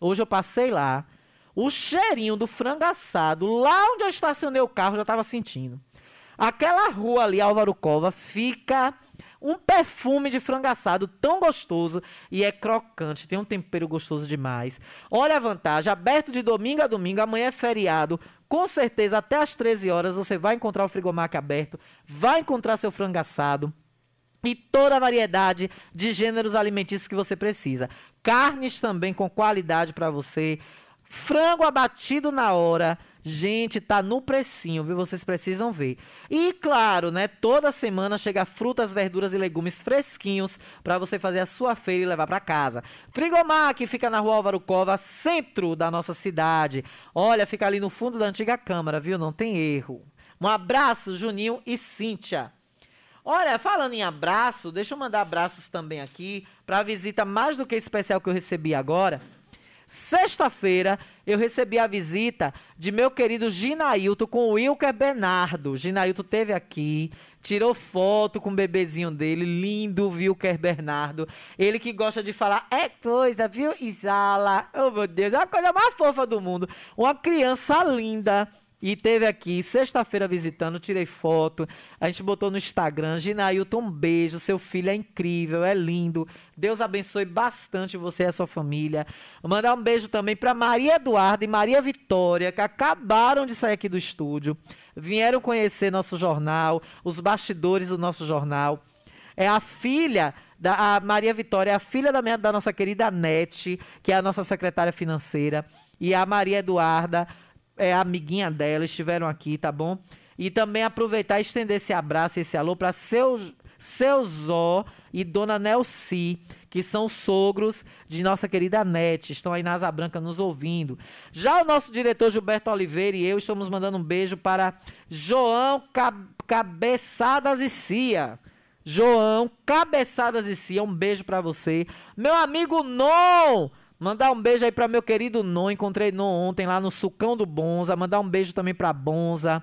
hoje eu passei lá. O cheirinho do frango assado, lá onde eu estacionei o carro, já estava sentindo. Aquela rua ali, Álvaro Cova, fica um perfume de frango assado tão gostoso e é crocante, tem um tempero gostoso demais. Olha a vantagem, aberto de domingo a domingo, amanhã é feriado, com certeza até às 13 horas você vai encontrar o frigomac aberto, vai encontrar seu frango assado e toda a variedade de gêneros alimentícios que você precisa. Carnes também com qualidade para você, frango abatido na hora, Gente, tá no precinho, viu? Vocês precisam ver. E claro, né? Toda semana chega frutas, verduras e legumes fresquinhos para você fazer a sua feira e levar para casa. Frigomar, que fica na rua Álvaro Cova, centro da nossa cidade. Olha, fica ali no fundo da antiga Câmara, viu? Não tem erro. Um abraço, Juninho e Cíntia. Olha, falando em abraço, deixa eu mandar abraços também aqui para a visita mais do que especial que eu recebi agora Sexta-feira, eu recebi a visita de meu querido Ginailton com o Wilker Bernardo. Ginailton teve aqui, tirou foto com o bebezinho dele, lindo Wilker Bernardo. Ele que gosta de falar, é coisa, viu, Isala? Oh, meu Deus, é a coisa mais fofa do mundo. Uma criança linda. E teve aqui, sexta-feira visitando, tirei foto, a gente botou no Instagram. Ginailton, um beijo, seu filho é incrível, é lindo. Deus abençoe bastante você e a sua família. Vou mandar um beijo também para Maria Eduarda e Maria Vitória, que acabaram de sair aqui do estúdio. Vieram conhecer nosso jornal, os bastidores do nosso jornal. é a filha da a Maria Vitória, é a filha da, minha, da nossa querida Nete, que é a nossa secretária financeira, e a Maria Eduarda é amiguinha dela, estiveram aqui, tá bom? E também aproveitar e estender esse abraço, esse alô para seus seu Zó e Dona Nelci, que são sogros de nossa querida Nete, estão aí na Asa Branca nos ouvindo. Já o nosso diretor Gilberto Oliveira e eu estamos mandando um beijo para João Cabeçadas e Cia. João Cabeçadas e Cia, um beijo para você. Meu amigo Non, Mandar um beijo aí para meu querido Non. Encontrei Non ontem lá no Sucão do Bonza. Mandar um beijo também para Bonza.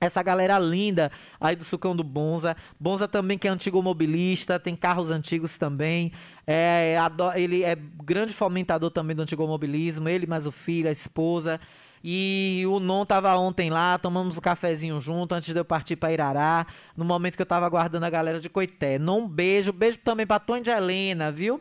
Essa galera linda aí do Sucão do Bonza. Bonza também que é antigo mobilista, tem carros antigos também. É, ele é grande fomentador também do antigo mobilismo. Ele mais o filho, a esposa. E o Non tava ontem lá, tomamos um cafezinho junto antes de eu partir para Irará, no momento que eu tava aguardando a galera de Coité. Non, um beijo, beijo também para Tony de Helena, viu?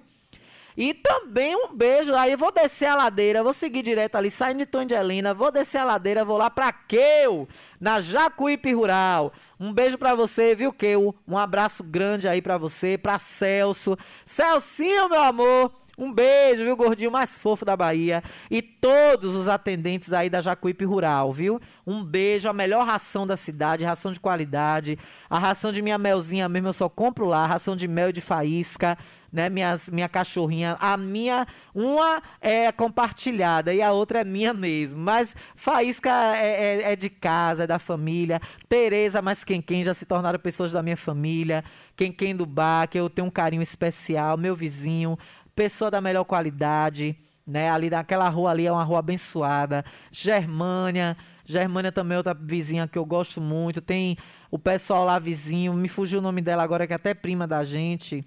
E também um beijo. Aí vou descer a ladeira, vou seguir direto ali, saindo de Tom de Helena, vou descer a ladeira, vou lá pra Queu, na Jacuípe Rural. Um beijo pra você, viu, Queu? Um abraço grande aí pra você, pra Celso. Celcinho, meu amor! Um beijo, viu, gordinho mais fofo da Bahia. E todos os atendentes aí da Jacuípe Rural, viu? Um beijo, a melhor ração da cidade, ração de qualidade. A ração de minha melzinha mesmo eu só compro lá, ração de mel de faísca né? Minhas, minha cachorrinha, a minha, uma é compartilhada e a outra é minha mesmo. Mas Faísca é, é, é de casa, é da família. Tereza, mas quem quem já se tornaram pessoas da minha família. Quem quem do bar, que eu tenho um carinho especial. Meu vizinho, pessoa da melhor qualidade. Né, ali naquela rua ali é uma rua abençoada. Germânia, Germânia também é outra vizinha que eu gosto muito. Tem o pessoal lá vizinho, me fugiu o nome dela agora que é até prima da gente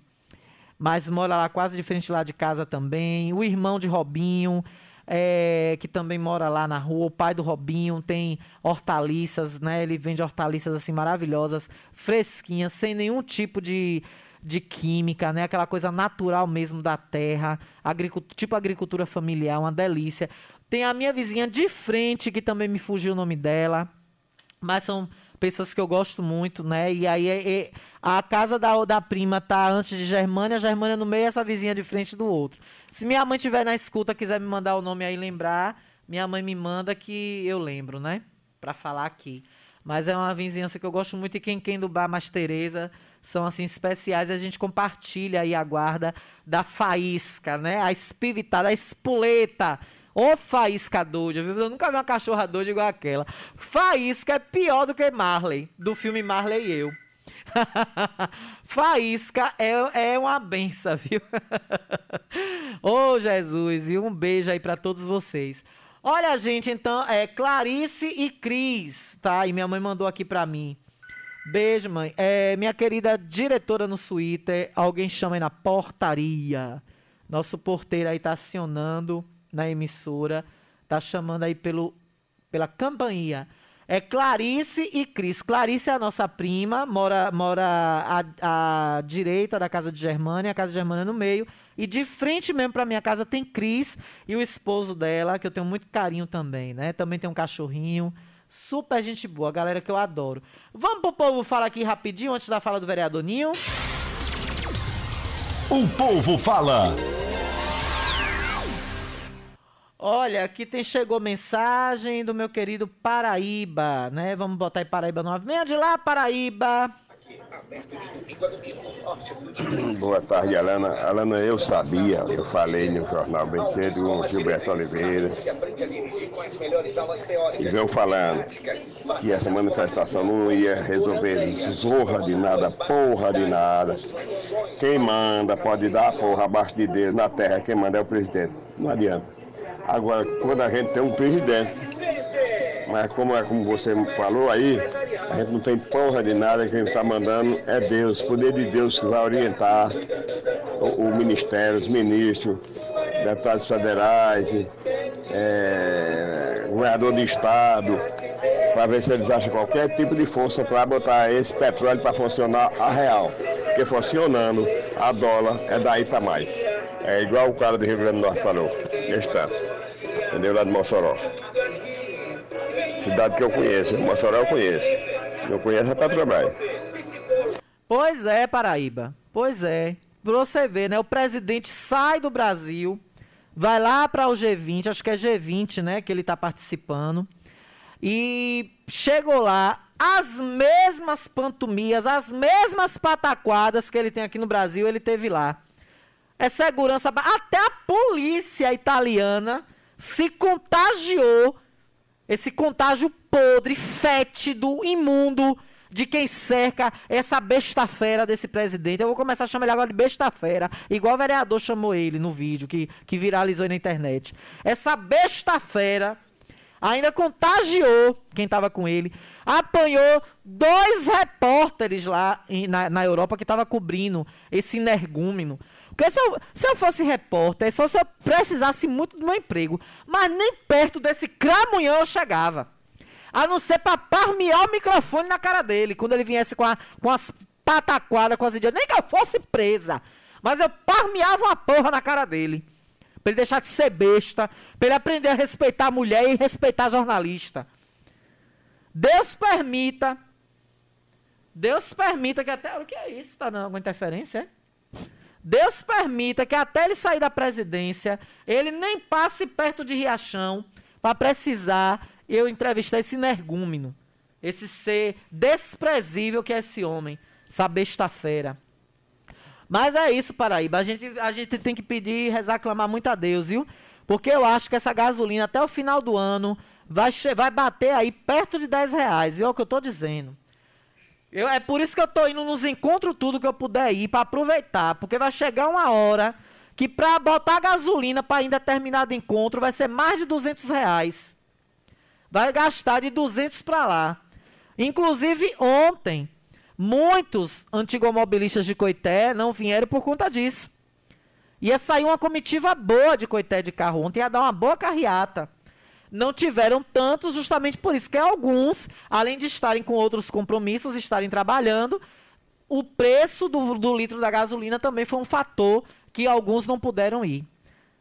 mas mora lá quase de frente lá de casa também. O irmão de Robinho, é, que também mora lá na rua. O pai do Robinho tem hortaliças, né? Ele vende hortaliças assim maravilhosas, fresquinhas, sem nenhum tipo de, de química, né? Aquela coisa natural mesmo da terra, agricultura, tipo agricultura familiar, uma delícia. Tem a minha vizinha de frente, que também me fugiu o nome dela, mas são pessoas que eu gosto muito, né? E aí é, é, a casa da, da prima tá antes de Germânia, a Germânia no meio, essa vizinha de frente do outro. Se minha mãe tiver na escuta, quiser me mandar o nome aí lembrar, minha mãe me manda que eu lembro, né? Pra falar aqui. Mas é uma vizinhança que eu gosto muito e quem quem do bar mais Tereza são assim especiais e a gente compartilha aí a guarda da faísca, né? A espivitada, a espoleta Ô faísca doida, viu? Eu nunca vi uma cachorra doida igual aquela. Faísca é pior do que Marley, do filme Marley e eu. Faísca é, é uma benção, viu? Ô Jesus, e um beijo aí para todos vocês. Olha, gente, então, é Clarice e Cris, tá? E minha mãe mandou aqui para mim. Beijo, mãe. É, minha querida diretora no Twitter, alguém chama aí na portaria. Nosso porteiro aí tá acionando na emissora, tá chamando aí pelo, pela campainha. É Clarice e Cris. Clarice é a nossa prima, mora, mora à, à direita da casa de Germânia, a casa de Germânia no meio. E de frente mesmo para minha casa tem Cris e o esposo dela, que eu tenho muito carinho também, né? Também tem um cachorrinho. Super gente boa, galera que eu adoro. Vamos pro povo falar aqui rapidinho antes da fala do vereador Ninho? O povo fala. Olha, aqui tem chegou mensagem do meu querido Paraíba, né? Vamos botar aí Paraíba 9. Venha de lá, Paraíba. Boa tarde, Alana. Alana, eu sabia, eu falei no jornal bem cedo com Gilberto Oliveira. E veio falando que essa manifestação não ia resolver zorra de nada, porra de nada. Quem manda pode dar porra abaixo de Deus na terra, quem manda é o presidente. Não adianta. Agora, quando a gente tem um presidente, mas como é como você falou aí, a gente não tem porra de nada, quem está mandando é Deus, poder de Deus que vai orientar o, o Ministério, os ministros, deputados federais, é, governador de estado, para ver se eles acham qualquer tipo de força para botar esse petróleo para funcionar a real. Porque funcionando, a dólar é daí para mais. É igual o cara do Rio Grande do Norte falou. Está entendeu? Lá de Mossoró. Cidade que eu conheço, Mossoró eu conheço. Eu conheço a Petrobras. Pois é, Paraíba. Pois é. Pra você ver, né? O presidente sai do Brasil, vai lá para o G20, acho que é G20, né? Que ele tá participando. E chegou lá, as mesmas pantomias, as mesmas pataquadas que ele tem aqui no Brasil, ele teve lá. É segurança. Até a polícia italiana se contagiou. Esse contágio podre, fétido, imundo de quem cerca essa besta fera desse presidente. Eu vou começar a chamar ele agora de besta fera, igual o vereador chamou ele no vídeo que, que viralizou na internet. Essa besta fera ainda contagiou quem estava com ele, apanhou dois repórteres lá em, na, na Europa que estavam cobrindo esse energúmeno. Porque se eu, se eu fosse repórter, só se eu precisasse muito do meu emprego. Mas nem perto desse cramunhão eu chegava. A não ser para parmear o microfone na cara dele. Quando ele viesse com, a, com as pataquadas, com as ideias. Nem que eu fosse presa. Mas eu parmeava uma porra na cara dele. Pra ele deixar de ser besta. Pra ele aprender a respeitar a mulher e respeitar jornalista. Deus permita. Deus permita que até. O que é isso? Tá dando alguma interferência? É? Deus permita que até ele sair da presidência, ele nem passe perto de Riachão para precisar eu entrevistar esse energúmeno, esse ser desprezível que é esse homem, essa besta fera. Mas é isso, Paraíba. A gente, a gente tem que pedir e rezar, clamar muito a Deus, viu? Porque eu acho que essa gasolina até o final do ano vai, vai bater aí perto de 10 reais, viu? É o que eu estou dizendo. Eu, é por isso que eu estou indo nos encontros tudo que eu puder ir para aproveitar, porque vai chegar uma hora que para botar gasolina para ir determinado encontro vai ser mais de 200 reais. Vai gastar de 200 para lá. Inclusive ontem, muitos antigomobilistas de Coité não vieram por conta disso. Ia sair uma comitiva boa de Coité de carro ontem, ia dar uma boa carreata não tiveram tantos justamente por isso que alguns, além de estarem com outros compromissos, estarem trabalhando, o preço do, do litro da gasolina também foi um fator que alguns não puderam ir.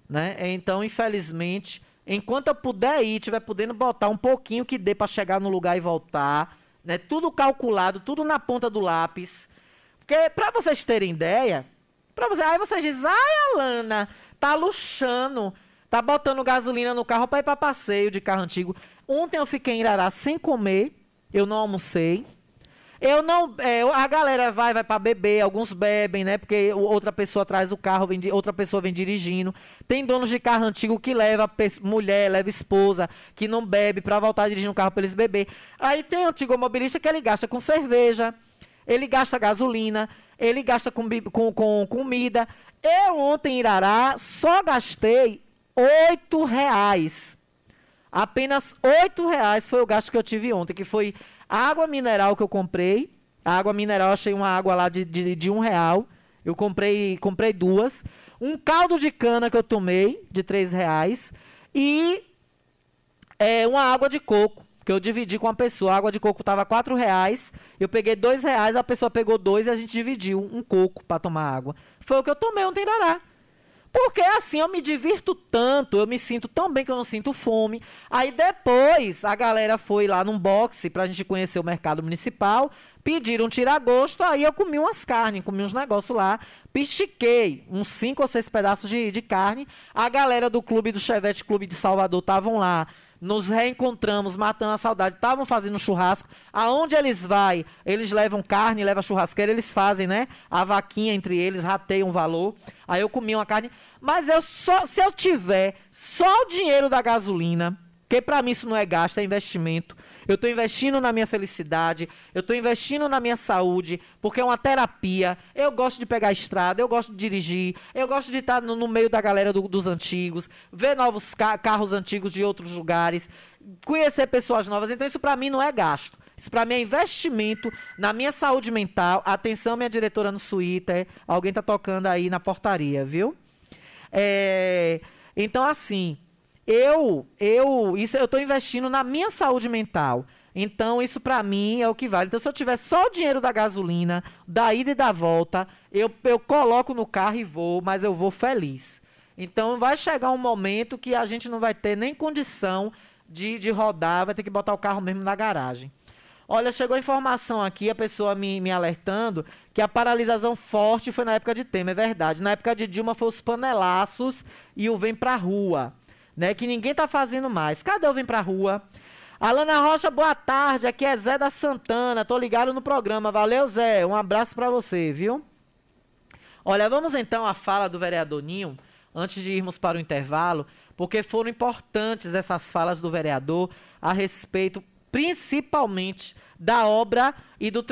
Né? Então, infelizmente, enquanto eu puder ir, tiver podendo botar um pouquinho que dê para chegar no lugar e voltar, né? tudo calculado, tudo na ponta do lápis. Porque, para vocês terem ideia, para você, aí vocês dizem, ai, Alana, tá luxando. Tá botando gasolina no carro para ir para passeio de carro antigo. Ontem eu fiquei em Irará sem comer, eu não almocei. Eu não, é, a galera vai, vai para beber, alguns bebem, né? Porque outra pessoa traz o carro, vem, outra pessoa vem dirigindo. Tem donos de carro antigo que leva mulher, leva esposa, que não bebe para voltar a dirigir um carro para eles beber. Aí tem antigo mobilista que ele gasta com cerveja, ele gasta gasolina, ele gasta com, com, com comida. Eu ontem em Irará só gastei oito reais. Apenas oito reais foi o gasto que eu tive ontem, que foi água mineral que eu comprei. A água mineral, achei uma água lá de, de, de um real. Eu comprei, comprei duas. Um caldo de cana que eu tomei, de três reais. E é, uma água de coco, que eu dividi com a pessoa. A água de coco estava quatro reais. Eu peguei dois reais, a pessoa pegou dois e a gente dividiu um coco para tomar água. Foi o que eu tomei ontem em Arará. Porque assim eu me divirto tanto, eu me sinto tão bem que eu não sinto fome. Aí depois a galera foi lá num boxe pra gente conhecer o mercado municipal, pediram tira-gosto, aí eu comi umas carnes, comi uns negócios lá, pistiquei uns cinco ou seis pedaços de, de carne. A galera do clube do Chevette Clube de Salvador estavam lá nos reencontramos, matando a saudade, estavam fazendo churrasco. Aonde eles vai, eles levam carne, levam churrasqueira, eles fazem, né? A vaquinha entre eles, rateiam um valor. Aí eu comi uma carne. Mas eu só, se eu tiver só o dinheiro da gasolina, que para mim isso não é gasto, é investimento eu estou investindo na minha felicidade, eu estou investindo na minha saúde, porque é uma terapia. Eu gosto de pegar a estrada, eu gosto de dirigir, eu gosto de estar no, no meio da galera do, dos antigos, ver novos ca carros antigos de outros lugares, conhecer pessoas novas. Então, isso para mim não é gasto. Isso para mim é investimento na minha saúde mental. Atenção, minha diretora no Twitter. Alguém tá tocando aí na portaria, viu? É... Então, assim, eu, eu, isso eu estou investindo na minha saúde mental. Então, isso para mim é o que vale. Então, se eu tiver só o dinheiro da gasolina, da ida e da volta, eu, eu coloco no carro e vou, mas eu vou feliz. Então, vai chegar um momento que a gente não vai ter nem condição de, de rodar, vai ter que botar o carro mesmo na garagem. Olha, chegou a informação aqui, a pessoa me, me alertando, que a paralisação forte foi na época de Temer, é verdade. Na época de Dilma foi os panelaços e o Vem Pra Rua, né? Que ninguém tá fazendo mais. Cadê o Vem Pra Rua? Alana Rocha, boa tarde. Aqui é Zé da Santana. Tô ligado no programa. Valeu, Zé. Um abraço para você, viu? Olha, vamos então à fala do vereador Ninho, antes de irmos para o intervalo, porque foram importantes essas falas do vereador a respeito principalmente da obra e do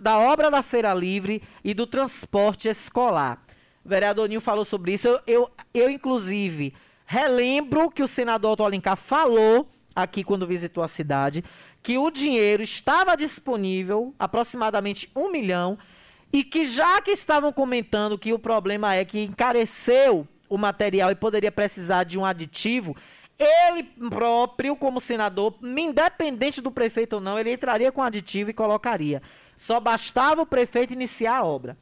da obra da Feira Livre e do transporte escolar. O vereador Ninho falou sobre isso. Eu, eu, eu inclusive, relembro que o senador Otto Alencar falou aqui quando visitou a cidade, que o dinheiro estava disponível, aproximadamente um milhão, e que já que estavam comentando que o problema é que encareceu o material e poderia precisar de um aditivo, ele próprio, como senador, independente do prefeito ou não, ele entraria com aditivo e colocaria. Só bastava o prefeito iniciar a obra.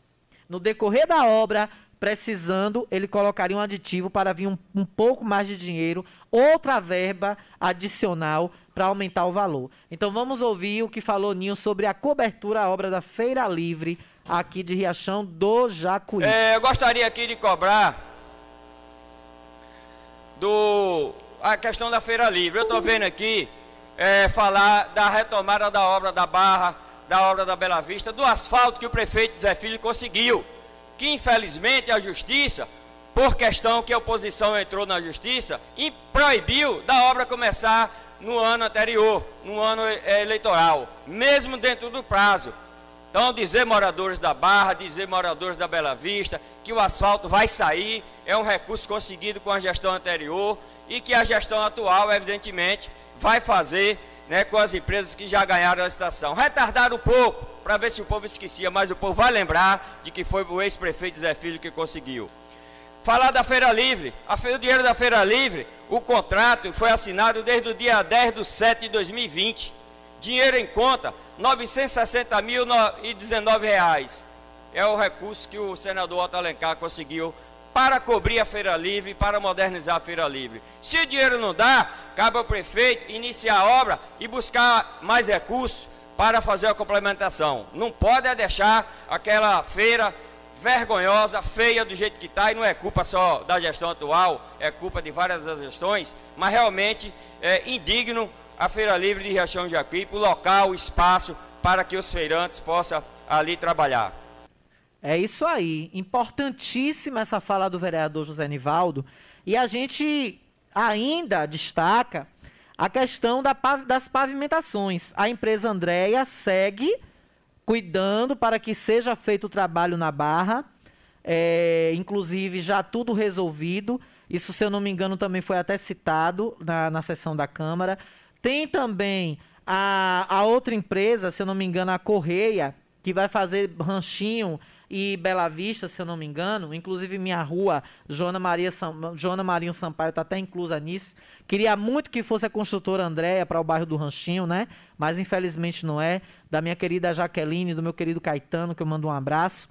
No decorrer da obra, precisando, ele colocaria um aditivo para vir um, um pouco mais de dinheiro, outra verba adicional para aumentar o valor. Então vamos ouvir o que falou Ninho sobre a cobertura à obra da Feira Livre aqui de Riachão do Jacuí. É, eu gostaria aqui de cobrar do a questão da Feira Livre. Eu estou vendo aqui é, falar da retomada da obra da Barra, da obra da Bela Vista, do asfalto que o prefeito Zé Filho conseguiu que infelizmente a justiça, por questão que a oposição entrou na justiça, e proibiu da obra começar no ano anterior, no ano eh, eleitoral, mesmo dentro do prazo. Então, dizer moradores da Barra, dizer moradores da Bela Vista, que o asfalto vai sair, é um recurso conseguido com a gestão anterior e que a gestão atual, evidentemente, vai fazer né, com as empresas que já ganharam a licitação. Retardaram um pouco, para ver se o povo esquecia, mas o povo vai lembrar de que foi o ex-prefeito Zé Filho que conseguiu. Falar da Feira Livre, o dinheiro da Feira Livre, o contrato foi assinado desde o dia 10 de 7 de 2020. Dinheiro em conta, 960.019 reais. É o recurso que o senador Otto Alencar conseguiu para cobrir a Feira Livre, para modernizar a Feira Livre. Se o dinheiro não dá, cabe ao prefeito iniciar a obra e buscar mais recursos para fazer a complementação. Não pode é deixar aquela feira vergonhosa, feia do jeito que está, e não é culpa só da gestão atual, é culpa de várias das gestões, mas realmente é indigno a Feira Livre de Riachão de Jacuípe, o local, o espaço para que os feirantes possam ali trabalhar. É isso aí. Importantíssima essa fala do vereador José Nivaldo. E a gente ainda destaca a questão da, das pavimentações. A empresa Andréia segue cuidando para que seja feito o trabalho na barra. É, inclusive, já tudo resolvido. Isso, se eu não me engano, também foi até citado na, na sessão da Câmara. Tem também a, a outra empresa, se eu não me engano, a Correia, que vai fazer ranchinho e Bela Vista, se eu não me engano. Inclusive, minha rua, Joana, Maria Sam, Joana Marinho Sampaio, está até inclusa nisso. Queria muito que fosse a construtora Andréia para o bairro do Ranchinho, né? Mas infelizmente não é. Da minha querida Jaqueline, do meu querido Caetano, que eu mando um abraço.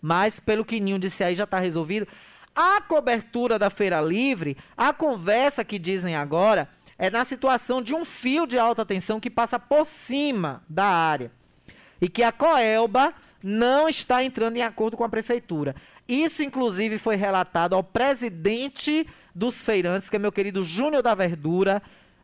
Mas, pelo que Ninho disse aí, já está resolvido. A cobertura da Feira Livre, a conversa que dizem agora, é na situação de um fio de alta tensão que passa por cima da área. E que a Coelba não está entrando em acordo com a prefeitura. Isso, inclusive, foi relatado ao presidente dos feirantes, que é meu querido Júnior da Verdura.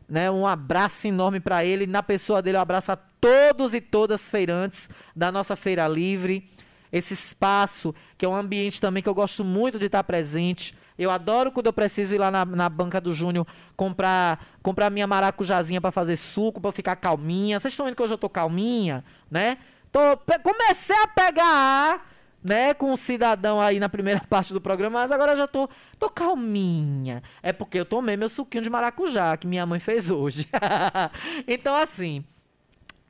Né? Um abraço enorme para ele. Na pessoa dele, um abraço a todos e todas feirantes da nossa Feira Livre. Esse espaço, que é um ambiente também que eu gosto muito de estar presente. Eu adoro quando eu preciso ir lá na, na banca do Júnior comprar comprar minha maracujazinha para fazer suco, para ficar calminha. Vocês estão vendo que hoje eu tô calminha, né? Tô, comecei a pegar né, com um cidadão aí na primeira parte do programa, mas agora já tô, tô calminha. É porque eu tomei meu suquinho de maracujá que minha mãe fez hoje. então, assim,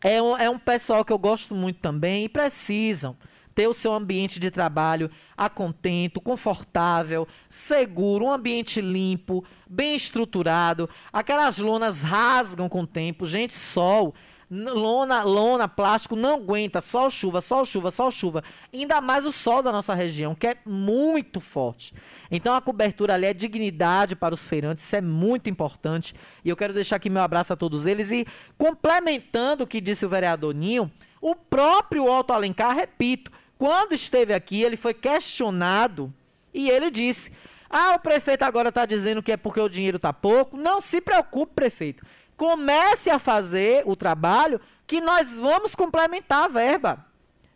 é um, é um pessoal que eu gosto muito também e precisam ter o seu ambiente de trabalho a contento, confortável, seguro, um ambiente limpo, bem estruturado. Aquelas lonas rasgam com o tempo. Gente, sol Lona, lona, plástico não aguenta, sol, chuva, sol, chuva, sol, chuva. Ainda mais o sol da nossa região, que é muito forte. Então a cobertura ali é dignidade para os feirantes, isso é muito importante. E eu quero deixar aqui meu abraço a todos eles e complementando o que disse o vereador Ninho, o próprio Otto Alencar, repito, quando esteve aqui, ele foi questionado e ele disse: Ah, o prefeito agora está dizendo que é porque o dinheiro está pouco. Não se preocupe, prefeito. Comece a fazer o trabalho que nós vamos complementar a verba.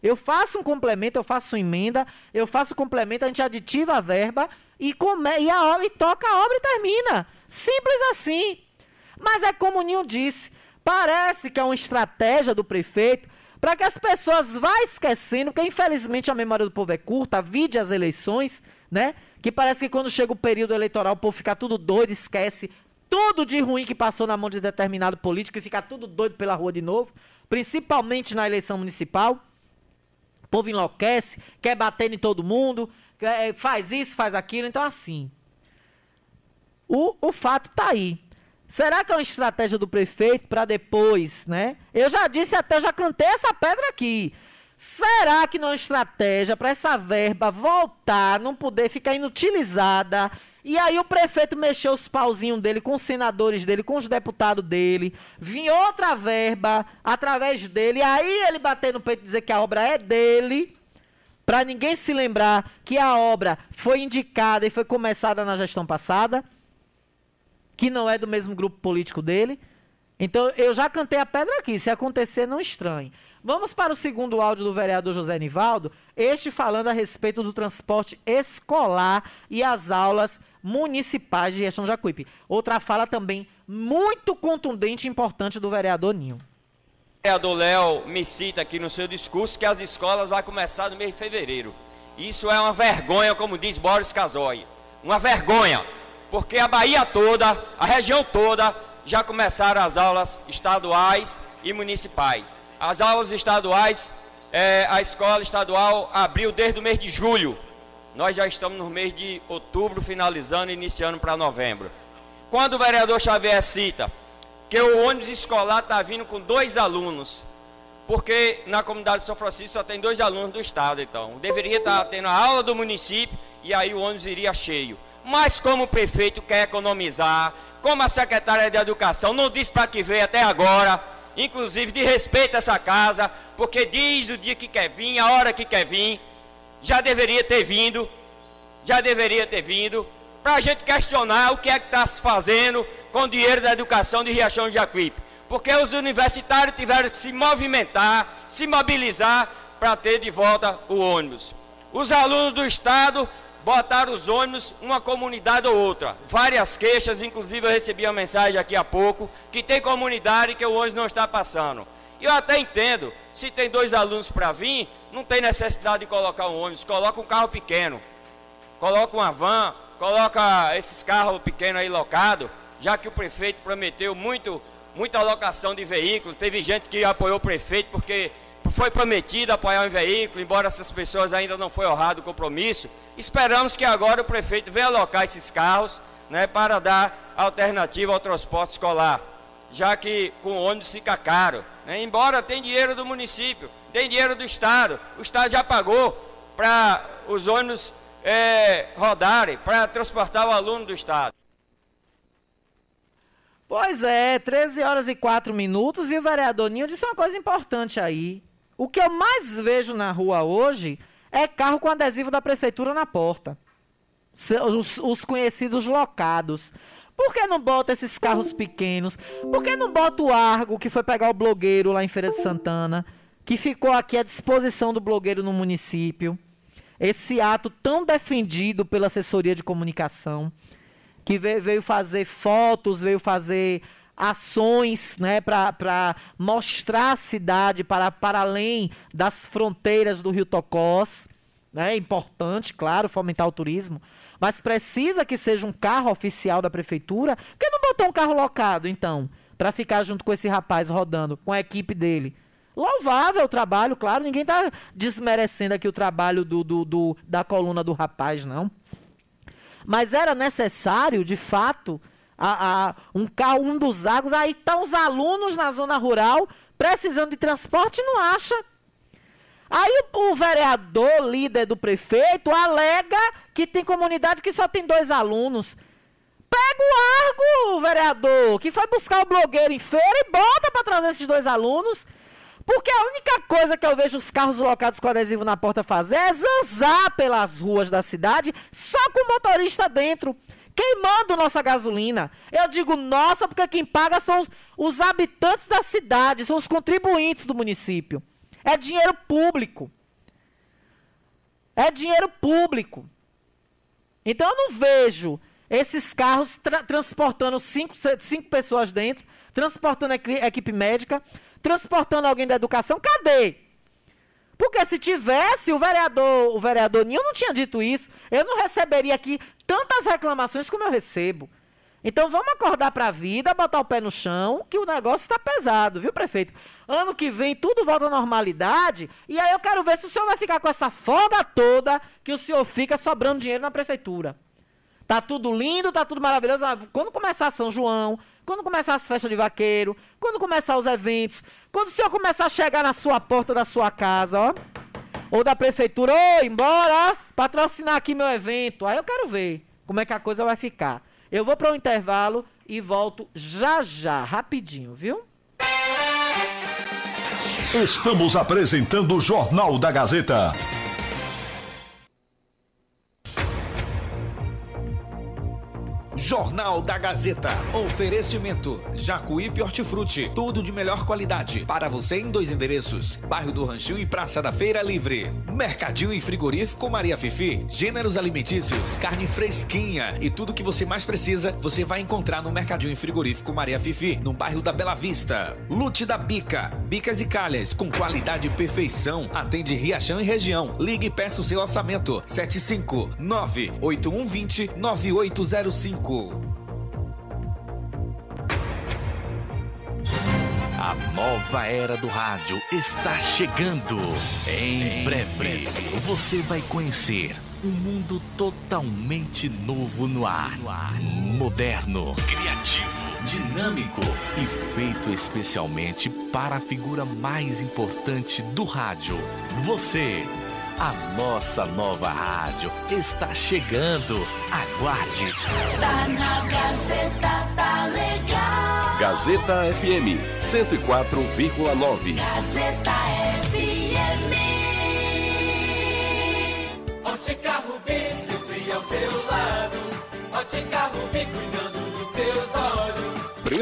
Eu faço um complemento, eu faço emenda, eu faço complemento, a gente aditiva a verba e, come, e, a, e toca a obra e termina. Simples assim. Mas é como o Ninho disse, parece que é uma estratégia do prefeito para que as pessoas vá esquecendo, porque infelizmente a memória do povo é curta, vide as eleições, né? Que parece que quando chega o período eleitoral o povo fica tudo doido, esquece tudo de ruim que passou na mão de determinado político e fica tudo doido pela rua de novo, principalmente na eleição municipal. O povo enlouquece, quer bater em todo mundo, quer- faz isso, faz aquilo. Então, assim, o, o fato tá aí. Será que é uma estratégia do prefeito para depois, né? Eu já disse até, já cantei essa pedra aqui. Será que não é uma estratégia para essa verba voltar, não poder ficar inutilizada? E aí o prefeito mexeu os pauzinhos dele com os senadores dele, com os deputados dele, vinha outra verba através dele, e aí ele bater no peito e dizer que a obra é dele, para ninguém se lembrar que a obra foi indicada e foi começada na gestão passada que não é do mesmo grupo político dele. Então, eu já cantei a pedra aqui. Se acontecer, não estranhe. Vamos para o segundo áudio do vereador José Nivaldo, este falando a respeito do transporte escolar e as aulas municipais de Riachão Jacuípe. Outra fala também muito contundente e importante do vereador Ninho. O vereador Léo me cita aqui no seu discurso que as escolas vão começar no mês de fevereiro. Isso é uma vergonha, como diz Boris Casoy. Uma vergonha, porque a Bahia toda, a região toda, já começaram as aulas estaduais e municipais. As aulas estaduais, eh, a escola estadual abriu desde o mês de julho. Nós já estamos no mês de outubro, finalizando e iniciando para novembro. Quando o vereador Xavier cita que o ônibus escolar está vindo com dois alunos, porque na comunidade de São Francisco só tem dois alunos do estado, então. Deveria estar tendo a aula do município e aí o ônibus iria cheio. Mas como o prefeito quer economizar, como a secretária de Educação não disse para que veio até agora, inclusive de respeito a essa casa, porque diz o dia que quer vir, a hora que quer vir, já deveria ter vindo, já deveria ter vindo, para a gente questionar o que é que está se fazendo com o dinheiro da educação de Riachão de Jacuípe. Porque os universitários tiveram que se movimentar, se mobilizar para ter de volta o ônibus. Os alunos do Estado botaram os ônibus uma comunidade ou outra. Várias queixas, inclusive eu recebi uma mensagem aqui há pouco, que tem comunidade que o ônibus não está passando. E eu até entendo, se tem dois alunos para vir, não tem necessidade de colocar um ônibus, coloca um carro pequeno. Coloca uma van, coloca esses carros pequenos aí locados, já que o prefeito prometeu muito, muita alocação de veículos. Teve gente que apoiou o prefeito porque foi prometido apoiar um veículo, embora essas pessoas ainda não foi honrado o compromisso. Esperamos que agora o prefeito venha alocar esses carros né, para dar alternativa ao transporte escolar, já que com ônibus fica caro. Né? Embora tem dinheiro do município, tem dinheiro do Estado, o Estado já pagou para os ônibus é, rodarem, para transportar o aluno do Estado. Pois é, 13 horas e 4 minutos e o vereador Ninho disse uma coisa importante aí. O que eu mais vejo na rua hoje é carro com adesivo da prefeitura na porta. Os, os conhecidos locados. Por que não bota esses carros pequenos? Por que não bota o Argo que foi pegar o blogueiro lá em Feira de Santana? Que ficou aqui à disposição do blogueiro no município. Esse ato tão defendido pela assessoria de comunicação que veio fazer fotos, veio fazer ações né, para mostrar a cidade para, para além das fronteiras do Rio Tocós. né, É importante, claro, fomentar o turismo. Mas precisa que seja um carro oficial da prefeitura. Por que não botou um carro locado, então? Para ficar junto com esse rapaz rodando, com a equipe dele. Louvável o trabalho, claro. Ninguém está desmerecendo aqui o trabalho do, do, do- da coluna do rapaz, não. Mas era necessário, de fato, a, a- um carro, um dos agos. Aí estão os alunos na zona rural precisando de transporte e não acha. Aí o, o vereador, líder do prefeito, alega que tem comunidade que só tem dois alunos. Pega o argo, vereador, que foi buscar o blogueiro em feira e bota para trazer esses dois alunos. Porque a única coisa que eu vejo os carros locados com adesivo na porta fazer é zanzar pelas ruas da cidade, só com o motorista dentro, queimando nossa gasolina. Eu digo nossa, porque quem paga são os, os habitantes da cidade, são os contribuintes do município. É dinheiro público. É dinheiro público. Então eu não vejo esses carros tra transportando cinco, cinco pessoas dentro, transportando equipe médica, transportando alguém da educação, cadê? Porque se tivesse, o vereador, o vereador Nil não tinha dito isso, eu não receberia aqui tantas reclamações como eu recebo. Então vamos acordar para a vida, botar o pé no chão, que o negócio está pesado, viu, prefeito? Ano que vem tudo volta à normalidade, e aí eu quero ver se o senhor vai ficar com essa folga toda que o senhor fica sobrando dinheiro na prefeitura. Tá tudo lindo, tá tudo maravilhoso. Quando começar São João, quando começar as festas de vaqueiro, quando começar os eventos, quando o senhor começar a chegar na sua porta da sua casa, ó, ou da prefeitura, ô, embora, patrocinar aqui meu evento. Aí eu quero ver como é que a coisa vai ficar. Eu vou para um intervalo e volto já já, rapidinho, viu? Estamos apresentando o Jornal da Gazeta. Jornal da Gazeta. Oferecimento: Jacuípe Hortifruti. Tudo de melhor qualidade. Para você em dois endereços: Bairro do Ranchinho e Praça da Feira Livre. Mercadinho e Frigorífico Maria Fifi. Gêneros alimentícios, carne fresquinha e tudo que você mais precisa, você vai encontrar no Mercadinho e Frigorífico Maria Fifi, no bairro da Bela Vista. Lute da Bica. Bicas e calhas com qualidade e perfeição. Atende Riachão e região. Ligue e peça o seu orçamento. 759 8120 9805 A nova era do rádio está chegando. Em, breve, breve, você vai conhecer um mundo totalmente novo no ar. Moderno, criativo, dinâmico e feito especialmente para a figura mais importante do rádio. Você. A nossa nova rádio está chegando. Aguarde. Tá na Gazeta, tá legal. Gazeta FM 104,9. Gazeta FM. Ótica Rubi, sempre ao seu lado. Ótica Rubi, cuidando dos seus olhos.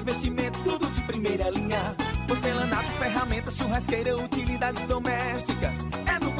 Pisos revestimentos, tudo de primeira linha. Porcelanato, ferramentas, churrasqueira, utilidades domésticas.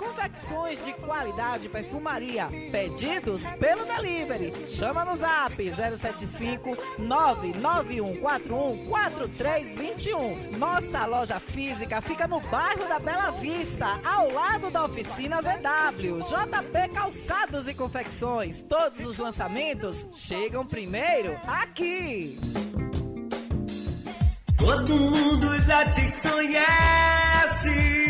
Confecções de qualidade perfumaria. Pedidos pelo delivery. Chama no zap 075 99141 4321. Nossa loja física fica no bairro da Bela Vista, ao lado da oficina VW. JP Calçados e Confecções. Todos os lançamentos chegam primeiro aqui. Todo mundo já te conhece.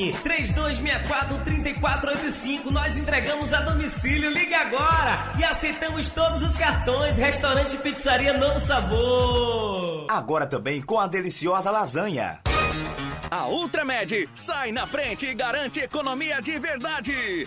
Fone 3264-3485. Nós entregamos a domicílio. Ligue agora e aceitamos todos os cartões. Restaurante, pizzaria, novo sabor. Agora também com a deliciosa lasanha. A Ultramed sai na frente e garante economia de verdade.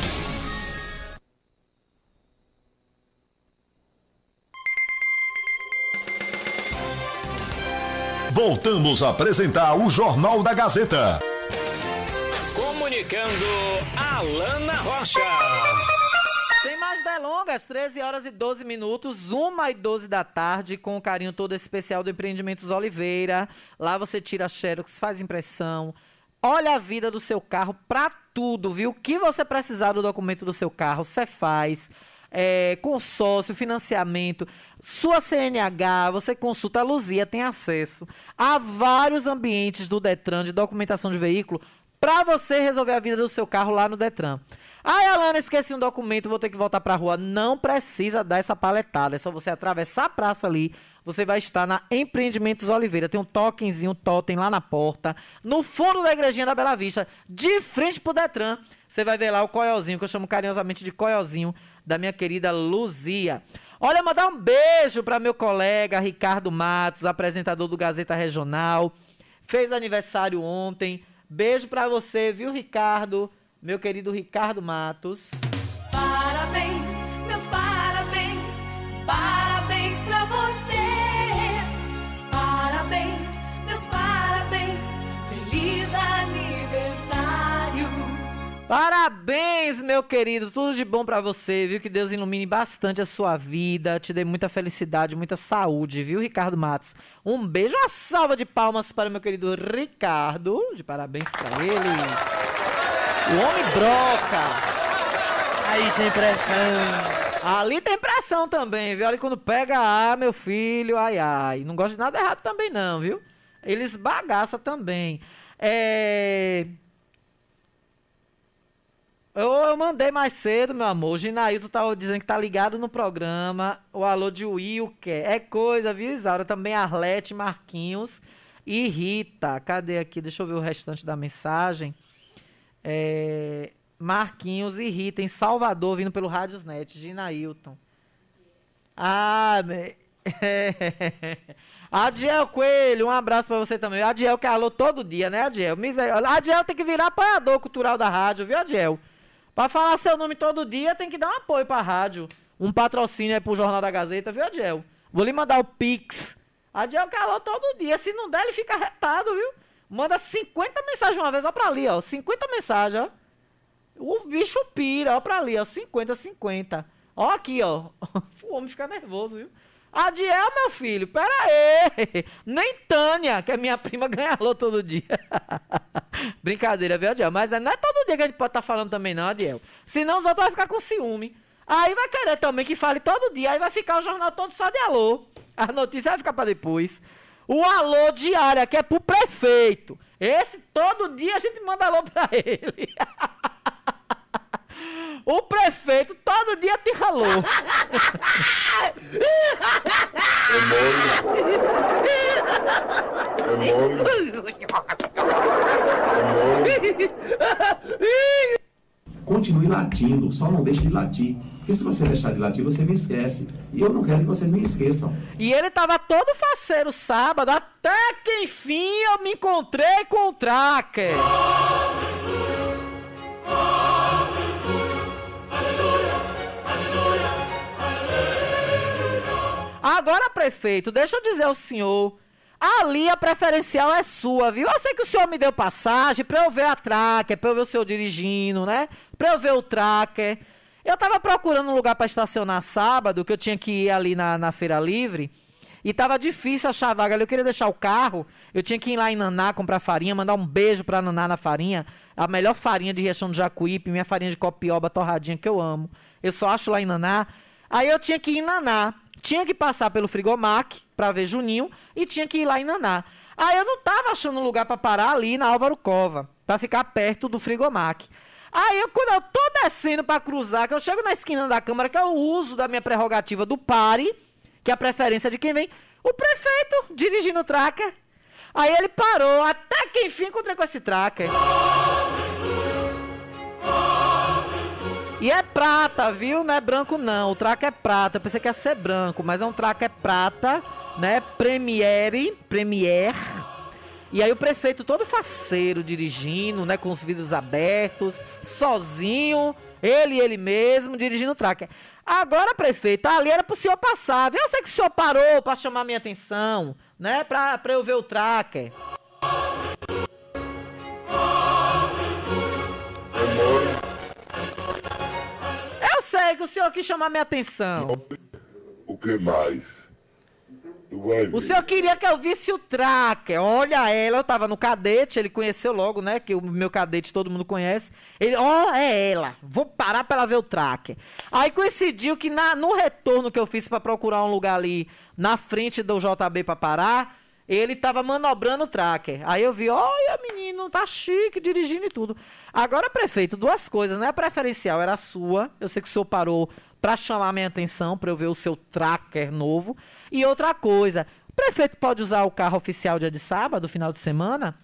Voltamos a apresentar o Jornal da Gazeta. Comunicando Alana Rocha. Sem mais delongas, 13 horas e 12 minutos, 1 e 12 da tarde, com o carinho todo especial do Empreendimentos Oliveira. Lá você tira xerox, faz impressão, olha a vida do seu carro pra tudo, viu? O que você precisar do documento do seu carro, você faz. É, consórcio, financiamento, sua CNH, você consulta a Luzia, tem acesso a vários ambientes do Detran de documentação de veículo para você resolver a vida do seu carro lá no Detran. Ai, Alana, esqueci um documento, vou ter que voltar pra rua. Não precisa dar essa paletada. É só você atravessar a praça ali. Você vai estar na Empreendimentos Oliveira. Tem um tokenzinho, totem lá na porta. No fundo da igrejinha da Bela Vista, de frente pro Detran. Você vai ver lá o coiozinho, que eu chamo carinhosamente de coiozinho, da minha querida Luzia. Olha, mandar um beijo para meu colega Ricardo Matos, apresentador do Gazeta Regional. Fez aniversário ontem. Beijo para você, viu, Ricardo? Meu querido Ricardo Matos. Parabéns, meu querido. Tudo de bom pra você, viu? Que Deus ilumine bastante a sua vida, te dê muita felicidade, muita saúde, viu, Ricardo Matos? Um beijo, uma salva de palmas para meu querido Ricardo. De parabéns pra ele. O homem broca. Aí tem pressão. Ali tem pressão também, viu? Ali quando pega ar, meu filho, ai ai. Não gosto de nada errado também não, viu? Eles bagaça também. É... Eu, eu mandei mais cedo, meu amor. O Ginailton tava dizendo que tá ligado no programa. O alô de Wilker. É coisa, viu, Isaura? Também Arlete, Marquinhos e Rita. Cadê aqui? Deixa eu ver o restante da mensagem. É, Marquinhos e Rita em Salvador, vindo pelo Radiosnet. Ginailton. Ah, me... Adiel Coelho, um abraço pra você também. Adiel que alô todo dia, né, Adiel? Miser... Adiel tem que virar apoiador cultural da rádio, viu, Adiel? Pra falar seu nome todo dia, tem que dar um apoio pra rádio. Um patrocínio aí pro Jornal da Gazeta, viu, Adiel? Vou lhe mandar o Pix. Adiel alô todo dia. Se não der, ele fica retado, viu? Manda 50 mensagens uma vez, ó pra ali, ó. 50 mensagens, ó. O bicho pira, ó pra ali, ó. 50, 50. Ó aqui, ó. O homem fica nervoso, viu? Adiel, meu filho, pera aí. Nem Tânia, que é minha prima, ganha alô todo dia. Brincadeira, viu, Adiel? Mas não é todo dia que a gente pode estar falando também, não, Adiel. Senão os outros vão ficar com ciúme. Aí vai querer também que fale todo dia. Aí vai ficar o jornal todo só de alô. A notícia vai ficar pra depois. O alô diário aqui é pro prefeito. Esse todo dia a gente manda alô pra ele. O prefeito todo dia te ralou. Continue latindo, só não deixe de latir. Porque se você deixar de latir, você me esquece. E eu não quero que vocês me esqueçam. E ele tava todo faceiro sábado, até que enfim eu me encontrei com o tracker. Agora, prefeito, deixa eu dizer ao senhor. Ali a preferencial é sua, viu? Eu sei que o senhor me deu passagem pra eu ver a tracker, pra eu ver o senhor dirigindo, né? Pra eu ver o tracker. Eu tava procurando um lugar pra estacionar sábado, que eu tinha que ir ali na, na Feira Livre. E tava difícil achar vaga ali. Eu queria deixar o carro. Eu tinha que ir lá em Naná comprar farinha, mandar um beijo pra Naná na farinha. A melhor farinha de região do Jacuípe, minha farinha de copioba torradinha que eu amo. Eu só acho lá em Naná. Aí eu tinha que ir em Naná. Tinha que passar pelo Frigomac pra ver Juninho e tinha que ir lá em Naná. Aí eu não tava achando lugar pra parar ali na Álvaro Cova, pra ficar perto do Frigomac. Aí eu, quando eu tô descendo pra cruzar, que eu chego na esquina da Câmara, que é o uso da minha prerrogativa do pare, que é a preferência de quem vem, o prefeito dirigindo o tracker. Aí ele parou, até que enfim encontrei com esse tracker. E é prata, viu? Não é branco não. O tracker é prata. Eu pensei que ia ser branco, mas é um tracker prata, né? Premiere, Premiere. E aí o prefeito todo faceiro dirigindo, né, com os vidros abertos, sozinho, ele ele mesmo dirigindo o tracker. Agora, prefeito, ali era pro senhor passar. viu? Eu sei que o senhor parou para chamar minha atenção, né, pra, pra eu ver o tracker. Sei que o senhor quis chamar minha atenção. O que mais? O senhor queria que eu visse o tracker. Olha ela, eu tava no cadete, ele conheceu logo, né? Que o meu cadete todo mundo conhece. Ele, ó, oh, é ela. Vou parar pra ela ver o tracker. Aí coincidiu que na, no retorno que eu fiz pra procurar um lugar ali na frente do JB pra parar, ele tava manobrando o tracker. Aí eu vi, olha, menino, tá chique, dirigindo e tudo. Agora, prefeito, duas coisas, né? A preferencial era sua. Eu sei que o senhor parou pra chamar minha atenção, pra eu ver o seu tracker novo. E outra coisa, o prefeito pode usar o carro oficial dia de sábado, final de semana?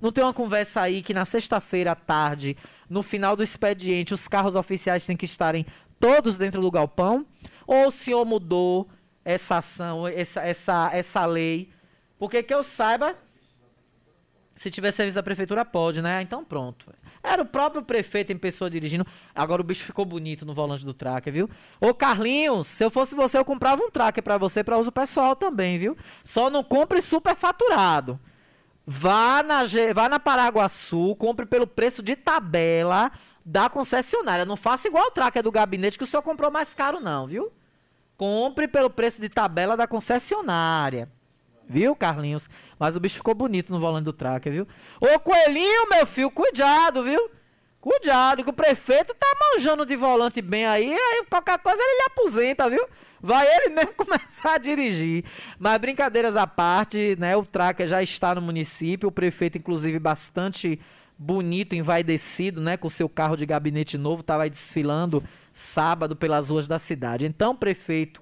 Não tem uma conversa aí que na sexta-feira à tarde, no final do expediente, os carros oficiais têm que estarem todos dentro do galpão? Ou o senhor mudou essa ação, essa, essa, essa lei? Porque que eu saiba, se tiver serviço da prefeitura, pode, né? Então pronto. Era o próprio prefeito em pessoa dirigindo. Agora o bicho ficou bonito no volante do tracker, viu? Ô Carlinhos, se eu fosse você, eu comprava um tracker pra você pra uso pessoal também, viu? Só não compre superfaturado. Vá na, vá na Paraguaçu, compre pelo preço de tabela da concessionária. Não faça igual o tracker do gabinete que o senhor comprou mais caro, não, viu? Compre pelo preço de tabela da concessionária. Viu, Carlinhos? Mas o bicho ficou bonito no volante do tracker, viu? Ô, Coelhinho, meu filho, cuidado, viu? Cuidado, que o prefeito tá manjando de volante bem aí, aí qualquer coisa ele aposenta, viu? Vai ele mesmo começar a dirigir. Mas brincadeiras à parte, né? O tracker já está no município, o prefeito, inclusive, bastante bonito, envaidecido, né? Com seu carro de gabinete novo, tava aí desfilando sábado pelas ruas da cidade. Então, prefeito,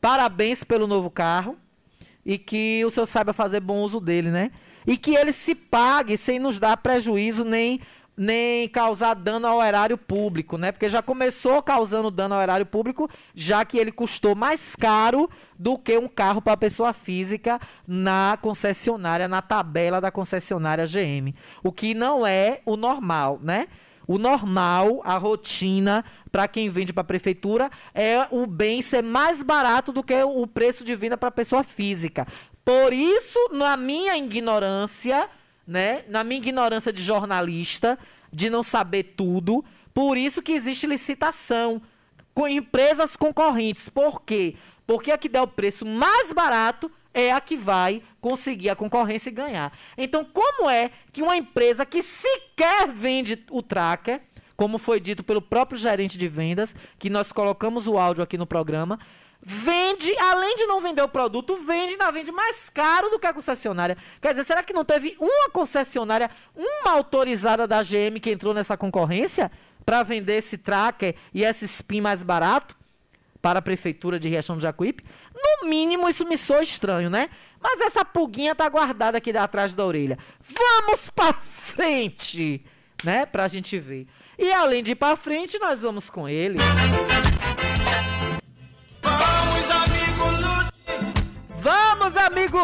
parabéns pelo novo carro e que o senhor saiba fazer bom uso dele, né? E que ele se pague sem nos dar prejuízo nem nem causar dano ao erário público, né? Porque já começou causando dano ao erário público, já que ele custou mais caro do que um carro para pessoa física na concessionária, na tabela da concessionária GM. O que não é o normal, né? O normal, a rotina para quem vende para a prefeitura é o bem ser mais barato do que o preço de venda para pessoa física. Por isso, na minha ignorância, né, na minha ignorância de jornalista, de não saber tudo, por isso que existe licitação com empresas concorrentes. Por quê? Porque a que der o preço mais barato é a que vai conseguir a concorrência e ganhar. Então, como é que uma empresa que sequer vende o tracker, como foi dito pelo próprio gerente de vendas, que nós colocamos o áudio aqui no programa, vende, além de não vender o produto, vende, ainda vende mais caro do que a concessionária. Quer dizer, será que não teve uma concessionária, uma autorizada da GM que entrou nessa concorrência para vender esse tracker e esse spin mais barato? Para a prefeitura de Riachão do Jacuípe. No mínimo, isso me soa estranho, né? Mas essa pulguinha tá guardada aqui atrás da orelha. Vamos para frente, né? Pra gente ver. E além de ir pra frente, nós vamos com ele. Vamos,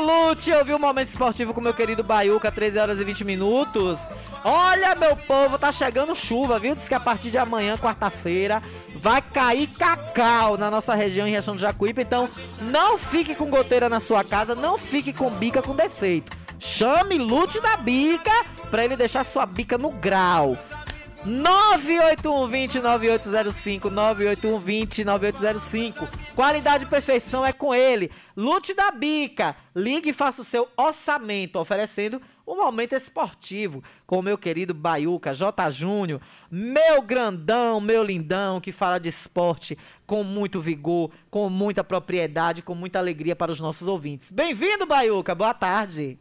Lute! Ouvir o Momento Esportivo com meu querido Baiuca, 13 horas e 20 minutos. Olha, meu povo, tá chegando chuva, viu? Diz que a partir de amanhã, quarta-feira, vai cair cacau na nossa região em Riachão do Jacuípe. Então, não fique com goteira na sua casa, não fique com bica com defeito. Chame Lute da bica pra ele deixar sua bica no grau. 98120-9805, 98120-9805. Qualidade e perfeição é com ele. Lute da Bica. Ligue e faça o seu orçamento, oferecendo um momento esportivo com o meu querido Baiuca, J. Júnior, meu grandão, meu lindão, que fala de esporte com muito vigor, com muita propriedade, com muita alegria para os nossos ouvintes. Bem-vindo, Baiuca. Boa tarde.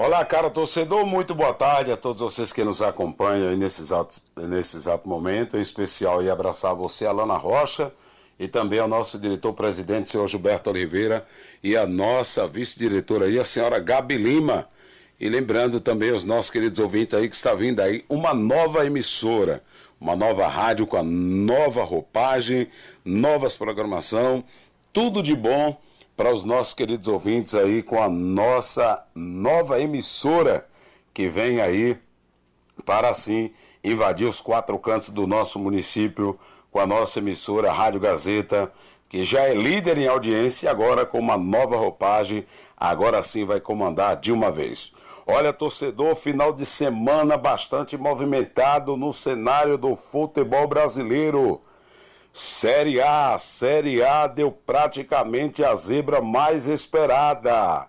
Olá, cara torcedor, muito boa tarde a todos vocês que nos acompanham nesse exato, nesse exato momento, em especial e abraçar você, Alana Rocha, e também ao nosso diretor-presidente, senhor Gilberto Oliveira, e a nossa vice-diretora aí, a senhora Gabi Lima. E lembrando também os nossos queridos ouvintes aí que está vindo aí uma nova emissora, uma nova rádio com a nova roupagem, novas programação, tudo de bom para os nossos queridos ouvintes aí com a nossa nova emissora que vem aí para assim invadir os quatro cantos do nosso município com a nossa emissora Rádio Gazeta, que já é líder em audiência e agora com uma nova roupagem, agora sim vai comandar de uma vez. Olha, torcedor, final de semana bastante movimentado no cenário do futebol brasileiro. Série A, Série A deu praticamente a zebra mais esperada.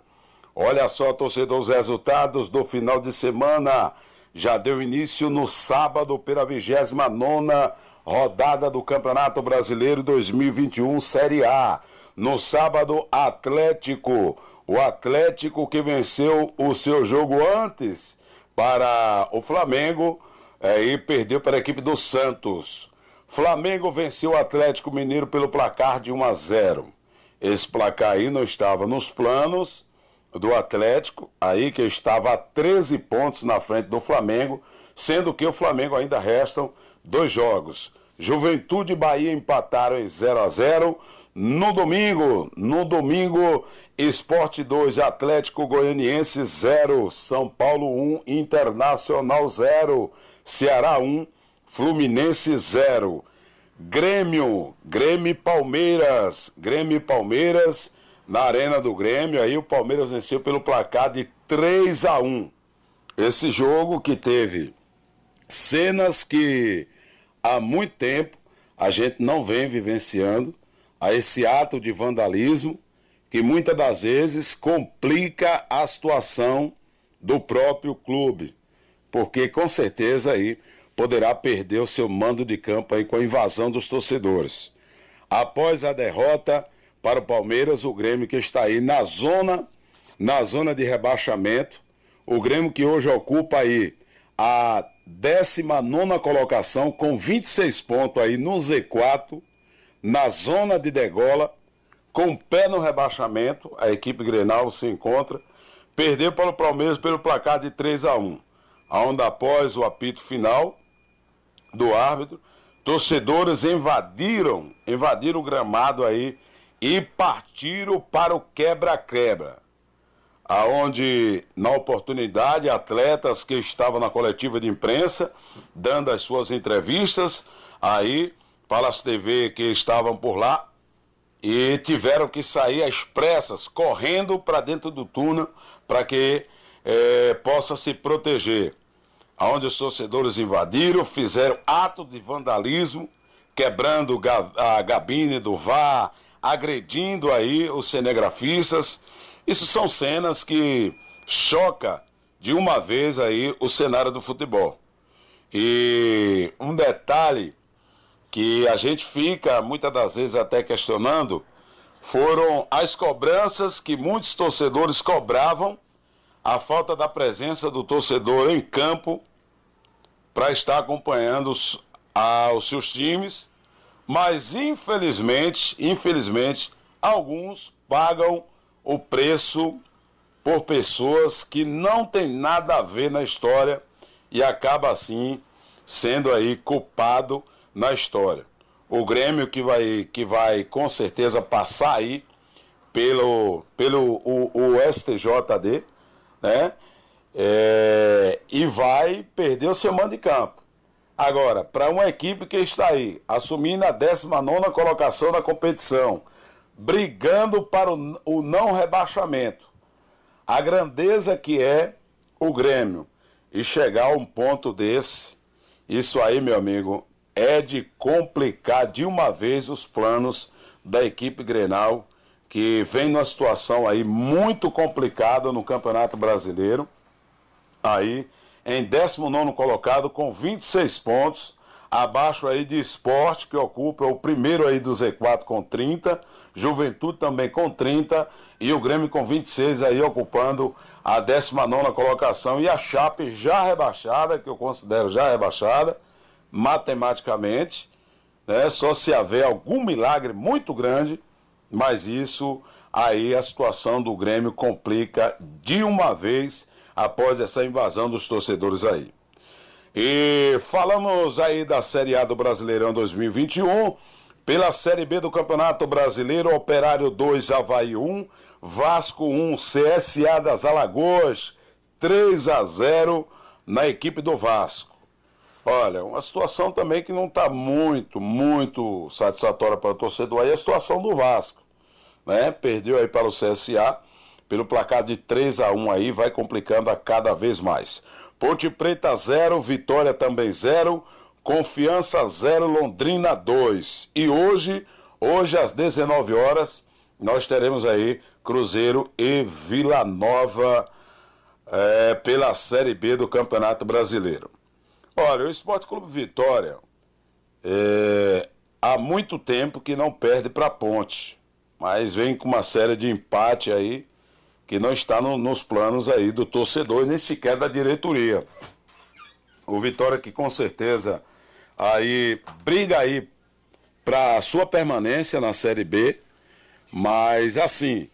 Olha só, torcedor, os resultados do final de semana. Já deu início no sábado pela 29 rodada do Campeonato Brasileiro 2021 Série A. No sábado, Atlético. O Atlético que venceu o seu jogo antes para o Flamengo é, e perdeu para a equipe do Santos. Flamengo venceu o Atlético Mineiro pelo placar de 1 a 0. Esse placar aí não estava nos planos do Atlético, aí que estava a 13 pontos na frente do Flamengo, sendo que o Flamengo ainda restam dois jogos. Juventude e Bahia empataram em 0 a 0. No domingo, no domingo, Esporte 2, Atlético Goianiense 0, São Paulo 1, Internacional 0, Ceará 1, Fluminense 0. Grêmio, Grêmio Palmeiras. Grêmio Palmeiras na Arena do Grêmio. Aí o Palmeiras venceu pelo placar de 3 a 1. Esse jogo que teve cenas que há muito tempo a gente não vem vivenciando, a esse ato de vandalismo que muitas das vezes complica a situação do próprio clube, porque com certeza aí poderá perder o seu mando de campo aí com a invasão dos torcedores. Após a derrota para o Palmeiras, o Grêmio que está aí na zona, na zona de rebaixamento, o Grêmio que hoje ocupa aí a 19 colocação com 26 pontos aí no Z4, na zona de degola, com o pé no rebaixamento, a equipe Grenal se encontra, perdeu para o Palmeiras pelo placar de 3 a 1, aonde após o apito final, do árbitro, torcedores invadiram, invadiram o gramado aí e partiram para o quebra-quebra. Aonde, na oportunidade, atletas que estavam na coletiva de imprensa, dando as suas entrevistas, aí, para as TV que estavam por lá, e tiveram que sair às pressas, correndo para dentro do túnel, para que eh, possa se proteger onde os torcedores invadiram, fizeram ato de vandalismo, quebrando a gabine do VAR, agredindo aí os cinegrafistas. Isso são cenas que choca de uma vez aí o cenário do futebol. E um detalhe que a gente fica muitas das vezes até questionando foram as cobranças que muitos torcedores cobravam a falta da presença do torcedor em campo para estar acompanhando os, a, os seus times Mas infelizmente, infelizmente, alguns pagam o preço por pessoas que não tem nada a ver na história e acaba assim sendo aí culpado na história. O Grêmio que vai, que vai com certeza passar aí pelo, pelo o, o STJD, né? É, e vai perder o seu mando de campo. Agora, para uma equipe que está aí, assumindo a 19 colocação da competição, brigando para o, o não rebaixamento, a grandeza que é o Grêmio, e chegar a um ponto desse, isso aí, meu amigo, é de complicar de uma vez os planos da equipe Grenal, que vem numa situação aí muito complicada no Campeonato Brasileiro. Aí, em 19 colocado, com 26 pontos, abaixo aí de esporte, que ocupa o primeiro aí do Z4 com 30, Juventude também com 30 e o Grêmio com 26 aí ocupando a 19 colocação e a Chape já rebaixada, que eu considero já rebaixada, matematicamente, né? Só se haver algum milagre muito grande, mas isso aí a situação do Grêmio complica de uma vez após essa invasão dos torcedores aí. E falamos aí da Série A do Brasileirão 2021. Pela Série B do Campeonato Brasileiro, Operário 2, Havaí 1, Vasco 1, CSA das Alagoas 3 a 0 na equipe do Vasco. Olha, uma situação também que não está muito, muito satisfatória para o torcedor aí é a situação do Vasco. Né? Perdeu aí para o CSA pelo placar de 3 a 1 aí, vai complicando a cada vez mais. Ponte Preta 0, Vitória também 0, Confiança 0, Londrina 2. E hoje, hoje às 19 horas, nós teremos aí Cruzeiro e Vila Nova é, pela Série B do Campeonato Brasileiro. Olha, o Esporte Clube Vitória é, há muito tempo que não perde para Ponte, mas vem com uma série de empate aí que não está no, nos planos aí do torcedor e nem sequer da diretoria. O Vitória que com certeza aí briga aí para sua permanência na Série B, mas assim,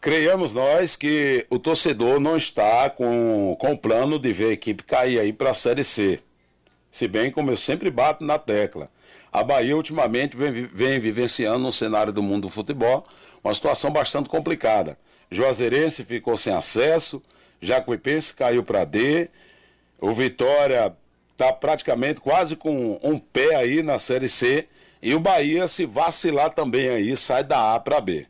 creiamos nós que o torcedor não está com, com o plano de ver a equipe cair aí para a Série C. Se bem como eu sempre bato na tecla. A Bahia ultimamente vem, vem vivenciando no cenário do mundo do futebol uma situação bastante complicada. Juazeirense ficou sem acesso, Jacuipense caiu para D, o Vitória está praticamente quase com um pé aí na Série C e o Bahia, se vacilar também aí, sai da A para B.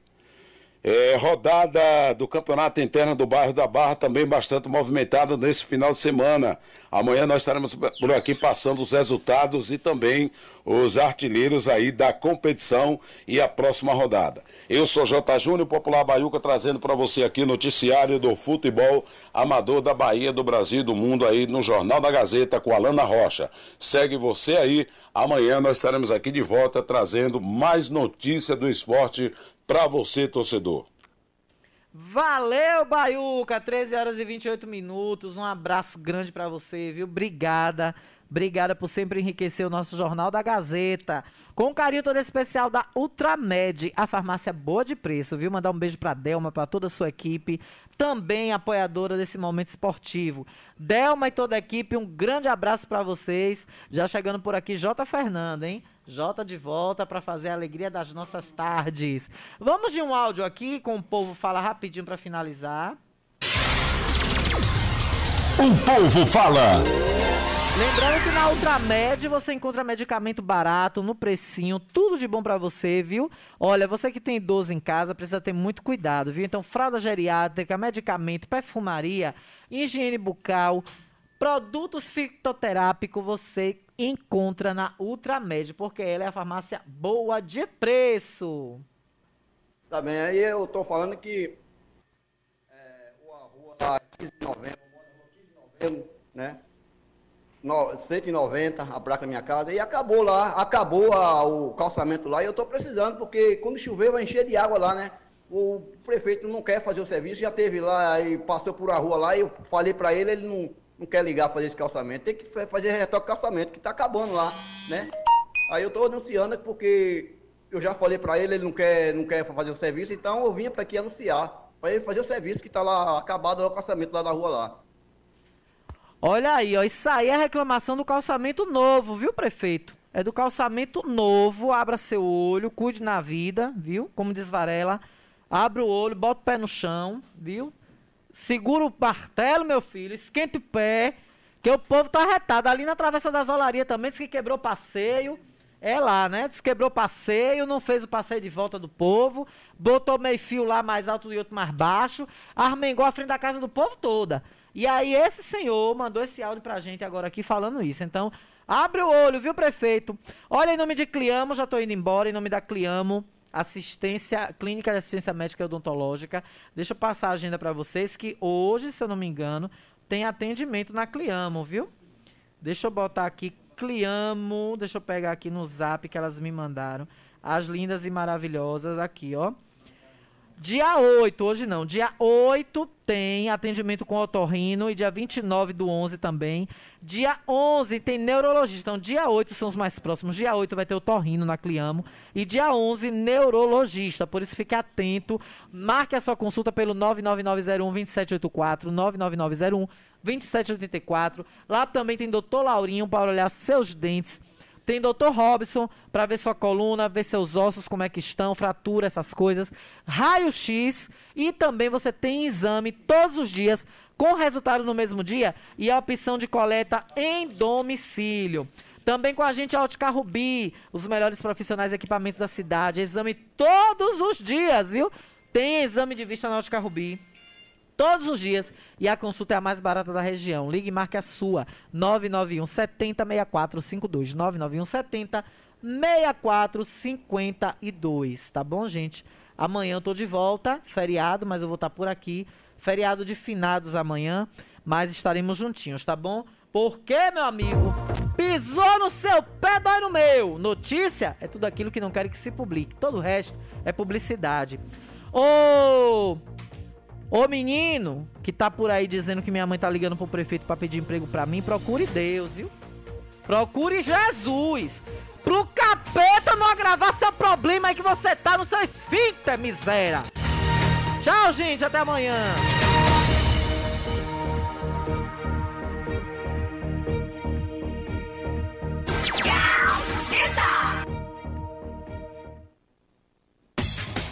É, rodada do Campeonato Interno do Bairro da Barra também bastante movimentada nesse final de semana. Amanhã nós estaremos por aqui passando os resultados e também os artilheiros aí da competição e a próxima rodada. Eu sou J. Júnior, Popular Baiuca, trazendo para você aqui noticiário do futebol amador da Bahia, do Brasil e do mundo aí no Jornal da Gazeta com Alana Rocha. Segue você aí. Amanhã nós estaremos aqui de volta trazendo mais notícia do esporte para você, torcedor. Valeu, Baiuca! 13 horas e 28 minutos. Um abraço grande para você, viu? Obrigada. Obrigada por sempre enriquecer o nosso Jornal da Gazeta. Com carinho todo especial da Ultramed, a farmácia boa de preço, viu? Mandar um beijo pra Delma, para toda a sua equipe, também apoiadora desse momento esportivo. Delma e toda a equipe, um grande abraço para vocês. Já chegando por aqui, J. Fernando, hein? Jota de volta para fazer a alegria das nossas tardes. Vamos de um áudio aqui com o povo fala rapidinho para finalizar. O povo fala. Lembrando que na Ultramed você encontra medicamento barato, no precinho, tudo de bom para você, viu? Olha, você que tem idoso em casa precisa ter muito cuidado, viu? Então, fralda geriátrica, medicamento, perfumaria, higiene bucal, produtos fitoterápicos você encontra na Ultramed, porque ela é a farmácia boa de preço. Tá bem, aí eu tô falando que é, a rua 15 de novembro, 15 de novembro, né? No, 190 a placa da minha casa e acabou lá, acabou a, o calçamento lá e eu estou precisando, porque quando chover vai encher de água lá, né? O prefeito não quer fazer o serviço, já teve lá e passou por a rua lá e eu falei para ele, ele não, não quer ligar fazer esse calçamento, tem que fazer retoque calçamento, que está acabando lá, né? Aí eu estou anunciando porque eu já falei para ele, ele não quer, não quer fazer o serviço, então eu vinha para aqui anunciar, para ele fazer o serviço que está lá acabado o calçamento lá da rua lá. Olha aí, ó, isso aí é reclamação do calçamento novo, viu, prefeito? É do calçamento novo, abra seu olho, cuide na vida, viu? Como diz Varela, abre o olho, bota o pé no chão, viu? Segura o martelo, meu filho, esquenta o pé, que o povo tá retado. Ali na Travessa das Olarias também, disse que quebrou passeio. É lá, né? Diz quebrou passeio, não fez o passeio de volta do povo, botou meio fio lá mais alto e outro mais baixo, armengou a frente da casa do povo toda. E aí esse senhor mandou esse áudio pra gente agora aqui falando isso. Então, abre o olho, viu, prefeito? Olha, em nome de Cliamo, já tô indo embora, em nome da Cliamo, assistência, clínica de assistência médica e odontológica. Deixa eu passar a agenda para vocês que hoje, se eu não me engano, tem atendimento na Cliamo, viu? Deixa eu botar aqui Cliamo, deixa eu pegar aqui no Zap que elas me mandaram. As lindas e maravilhosas aqui, ó. Dia 8, hoje não, dia 8 tem atendimento com otorrino e dia 29 do 11 também. Dia 11 tem neurologista, então dia 8 são os mais próximos. Dia 8 vai ter o torrino na Cliamo e dia 11 neurologista, por isso fique atento. Marque a sua consulta pelo 99901 2784, 99901 2784. Lá também tem doutor Laurinho para olhar seus dentes tem Dr. Robson para ver sua coluna, ver seus ossos como é que estão, fratura, essas coisas. Raio-X e também você tem exame todos os dias com resultado no mesmo dia e a opção de coleta em domicílio. Também com a gente a Ótica Rubi, os melhores profissionais de equipamentos da cidade. Exame todos os dias, viu? Tem exame de vista na Ótica Rubi todos os dias e a consulta é a mais barata da região. Ligue e marque a sua. 991 70 6452. 991 70 6452. Tá bom, gente? Amanhã eu tô de volta, feriado, mas eu vou estar tá por aqui. Feriado de finados amanhã, mas estaremos juntinhos, tá bom? Porque, meu amigo, pisou no seu pé, dói no meu. Notícia é tudo aquilo que não quero que se publique. Todo o resto é publicidade. Ô, oh, Ô menino que tá por aí dizendo que minha mãe tá ligando pro prefeito para pedir emprego para mim, procure Deus, viu? Procure Jesus. Pro capeta não agravar seu problema aí que você tá no seu esfíncter, miséria. Tchau, gente. Até amanhã.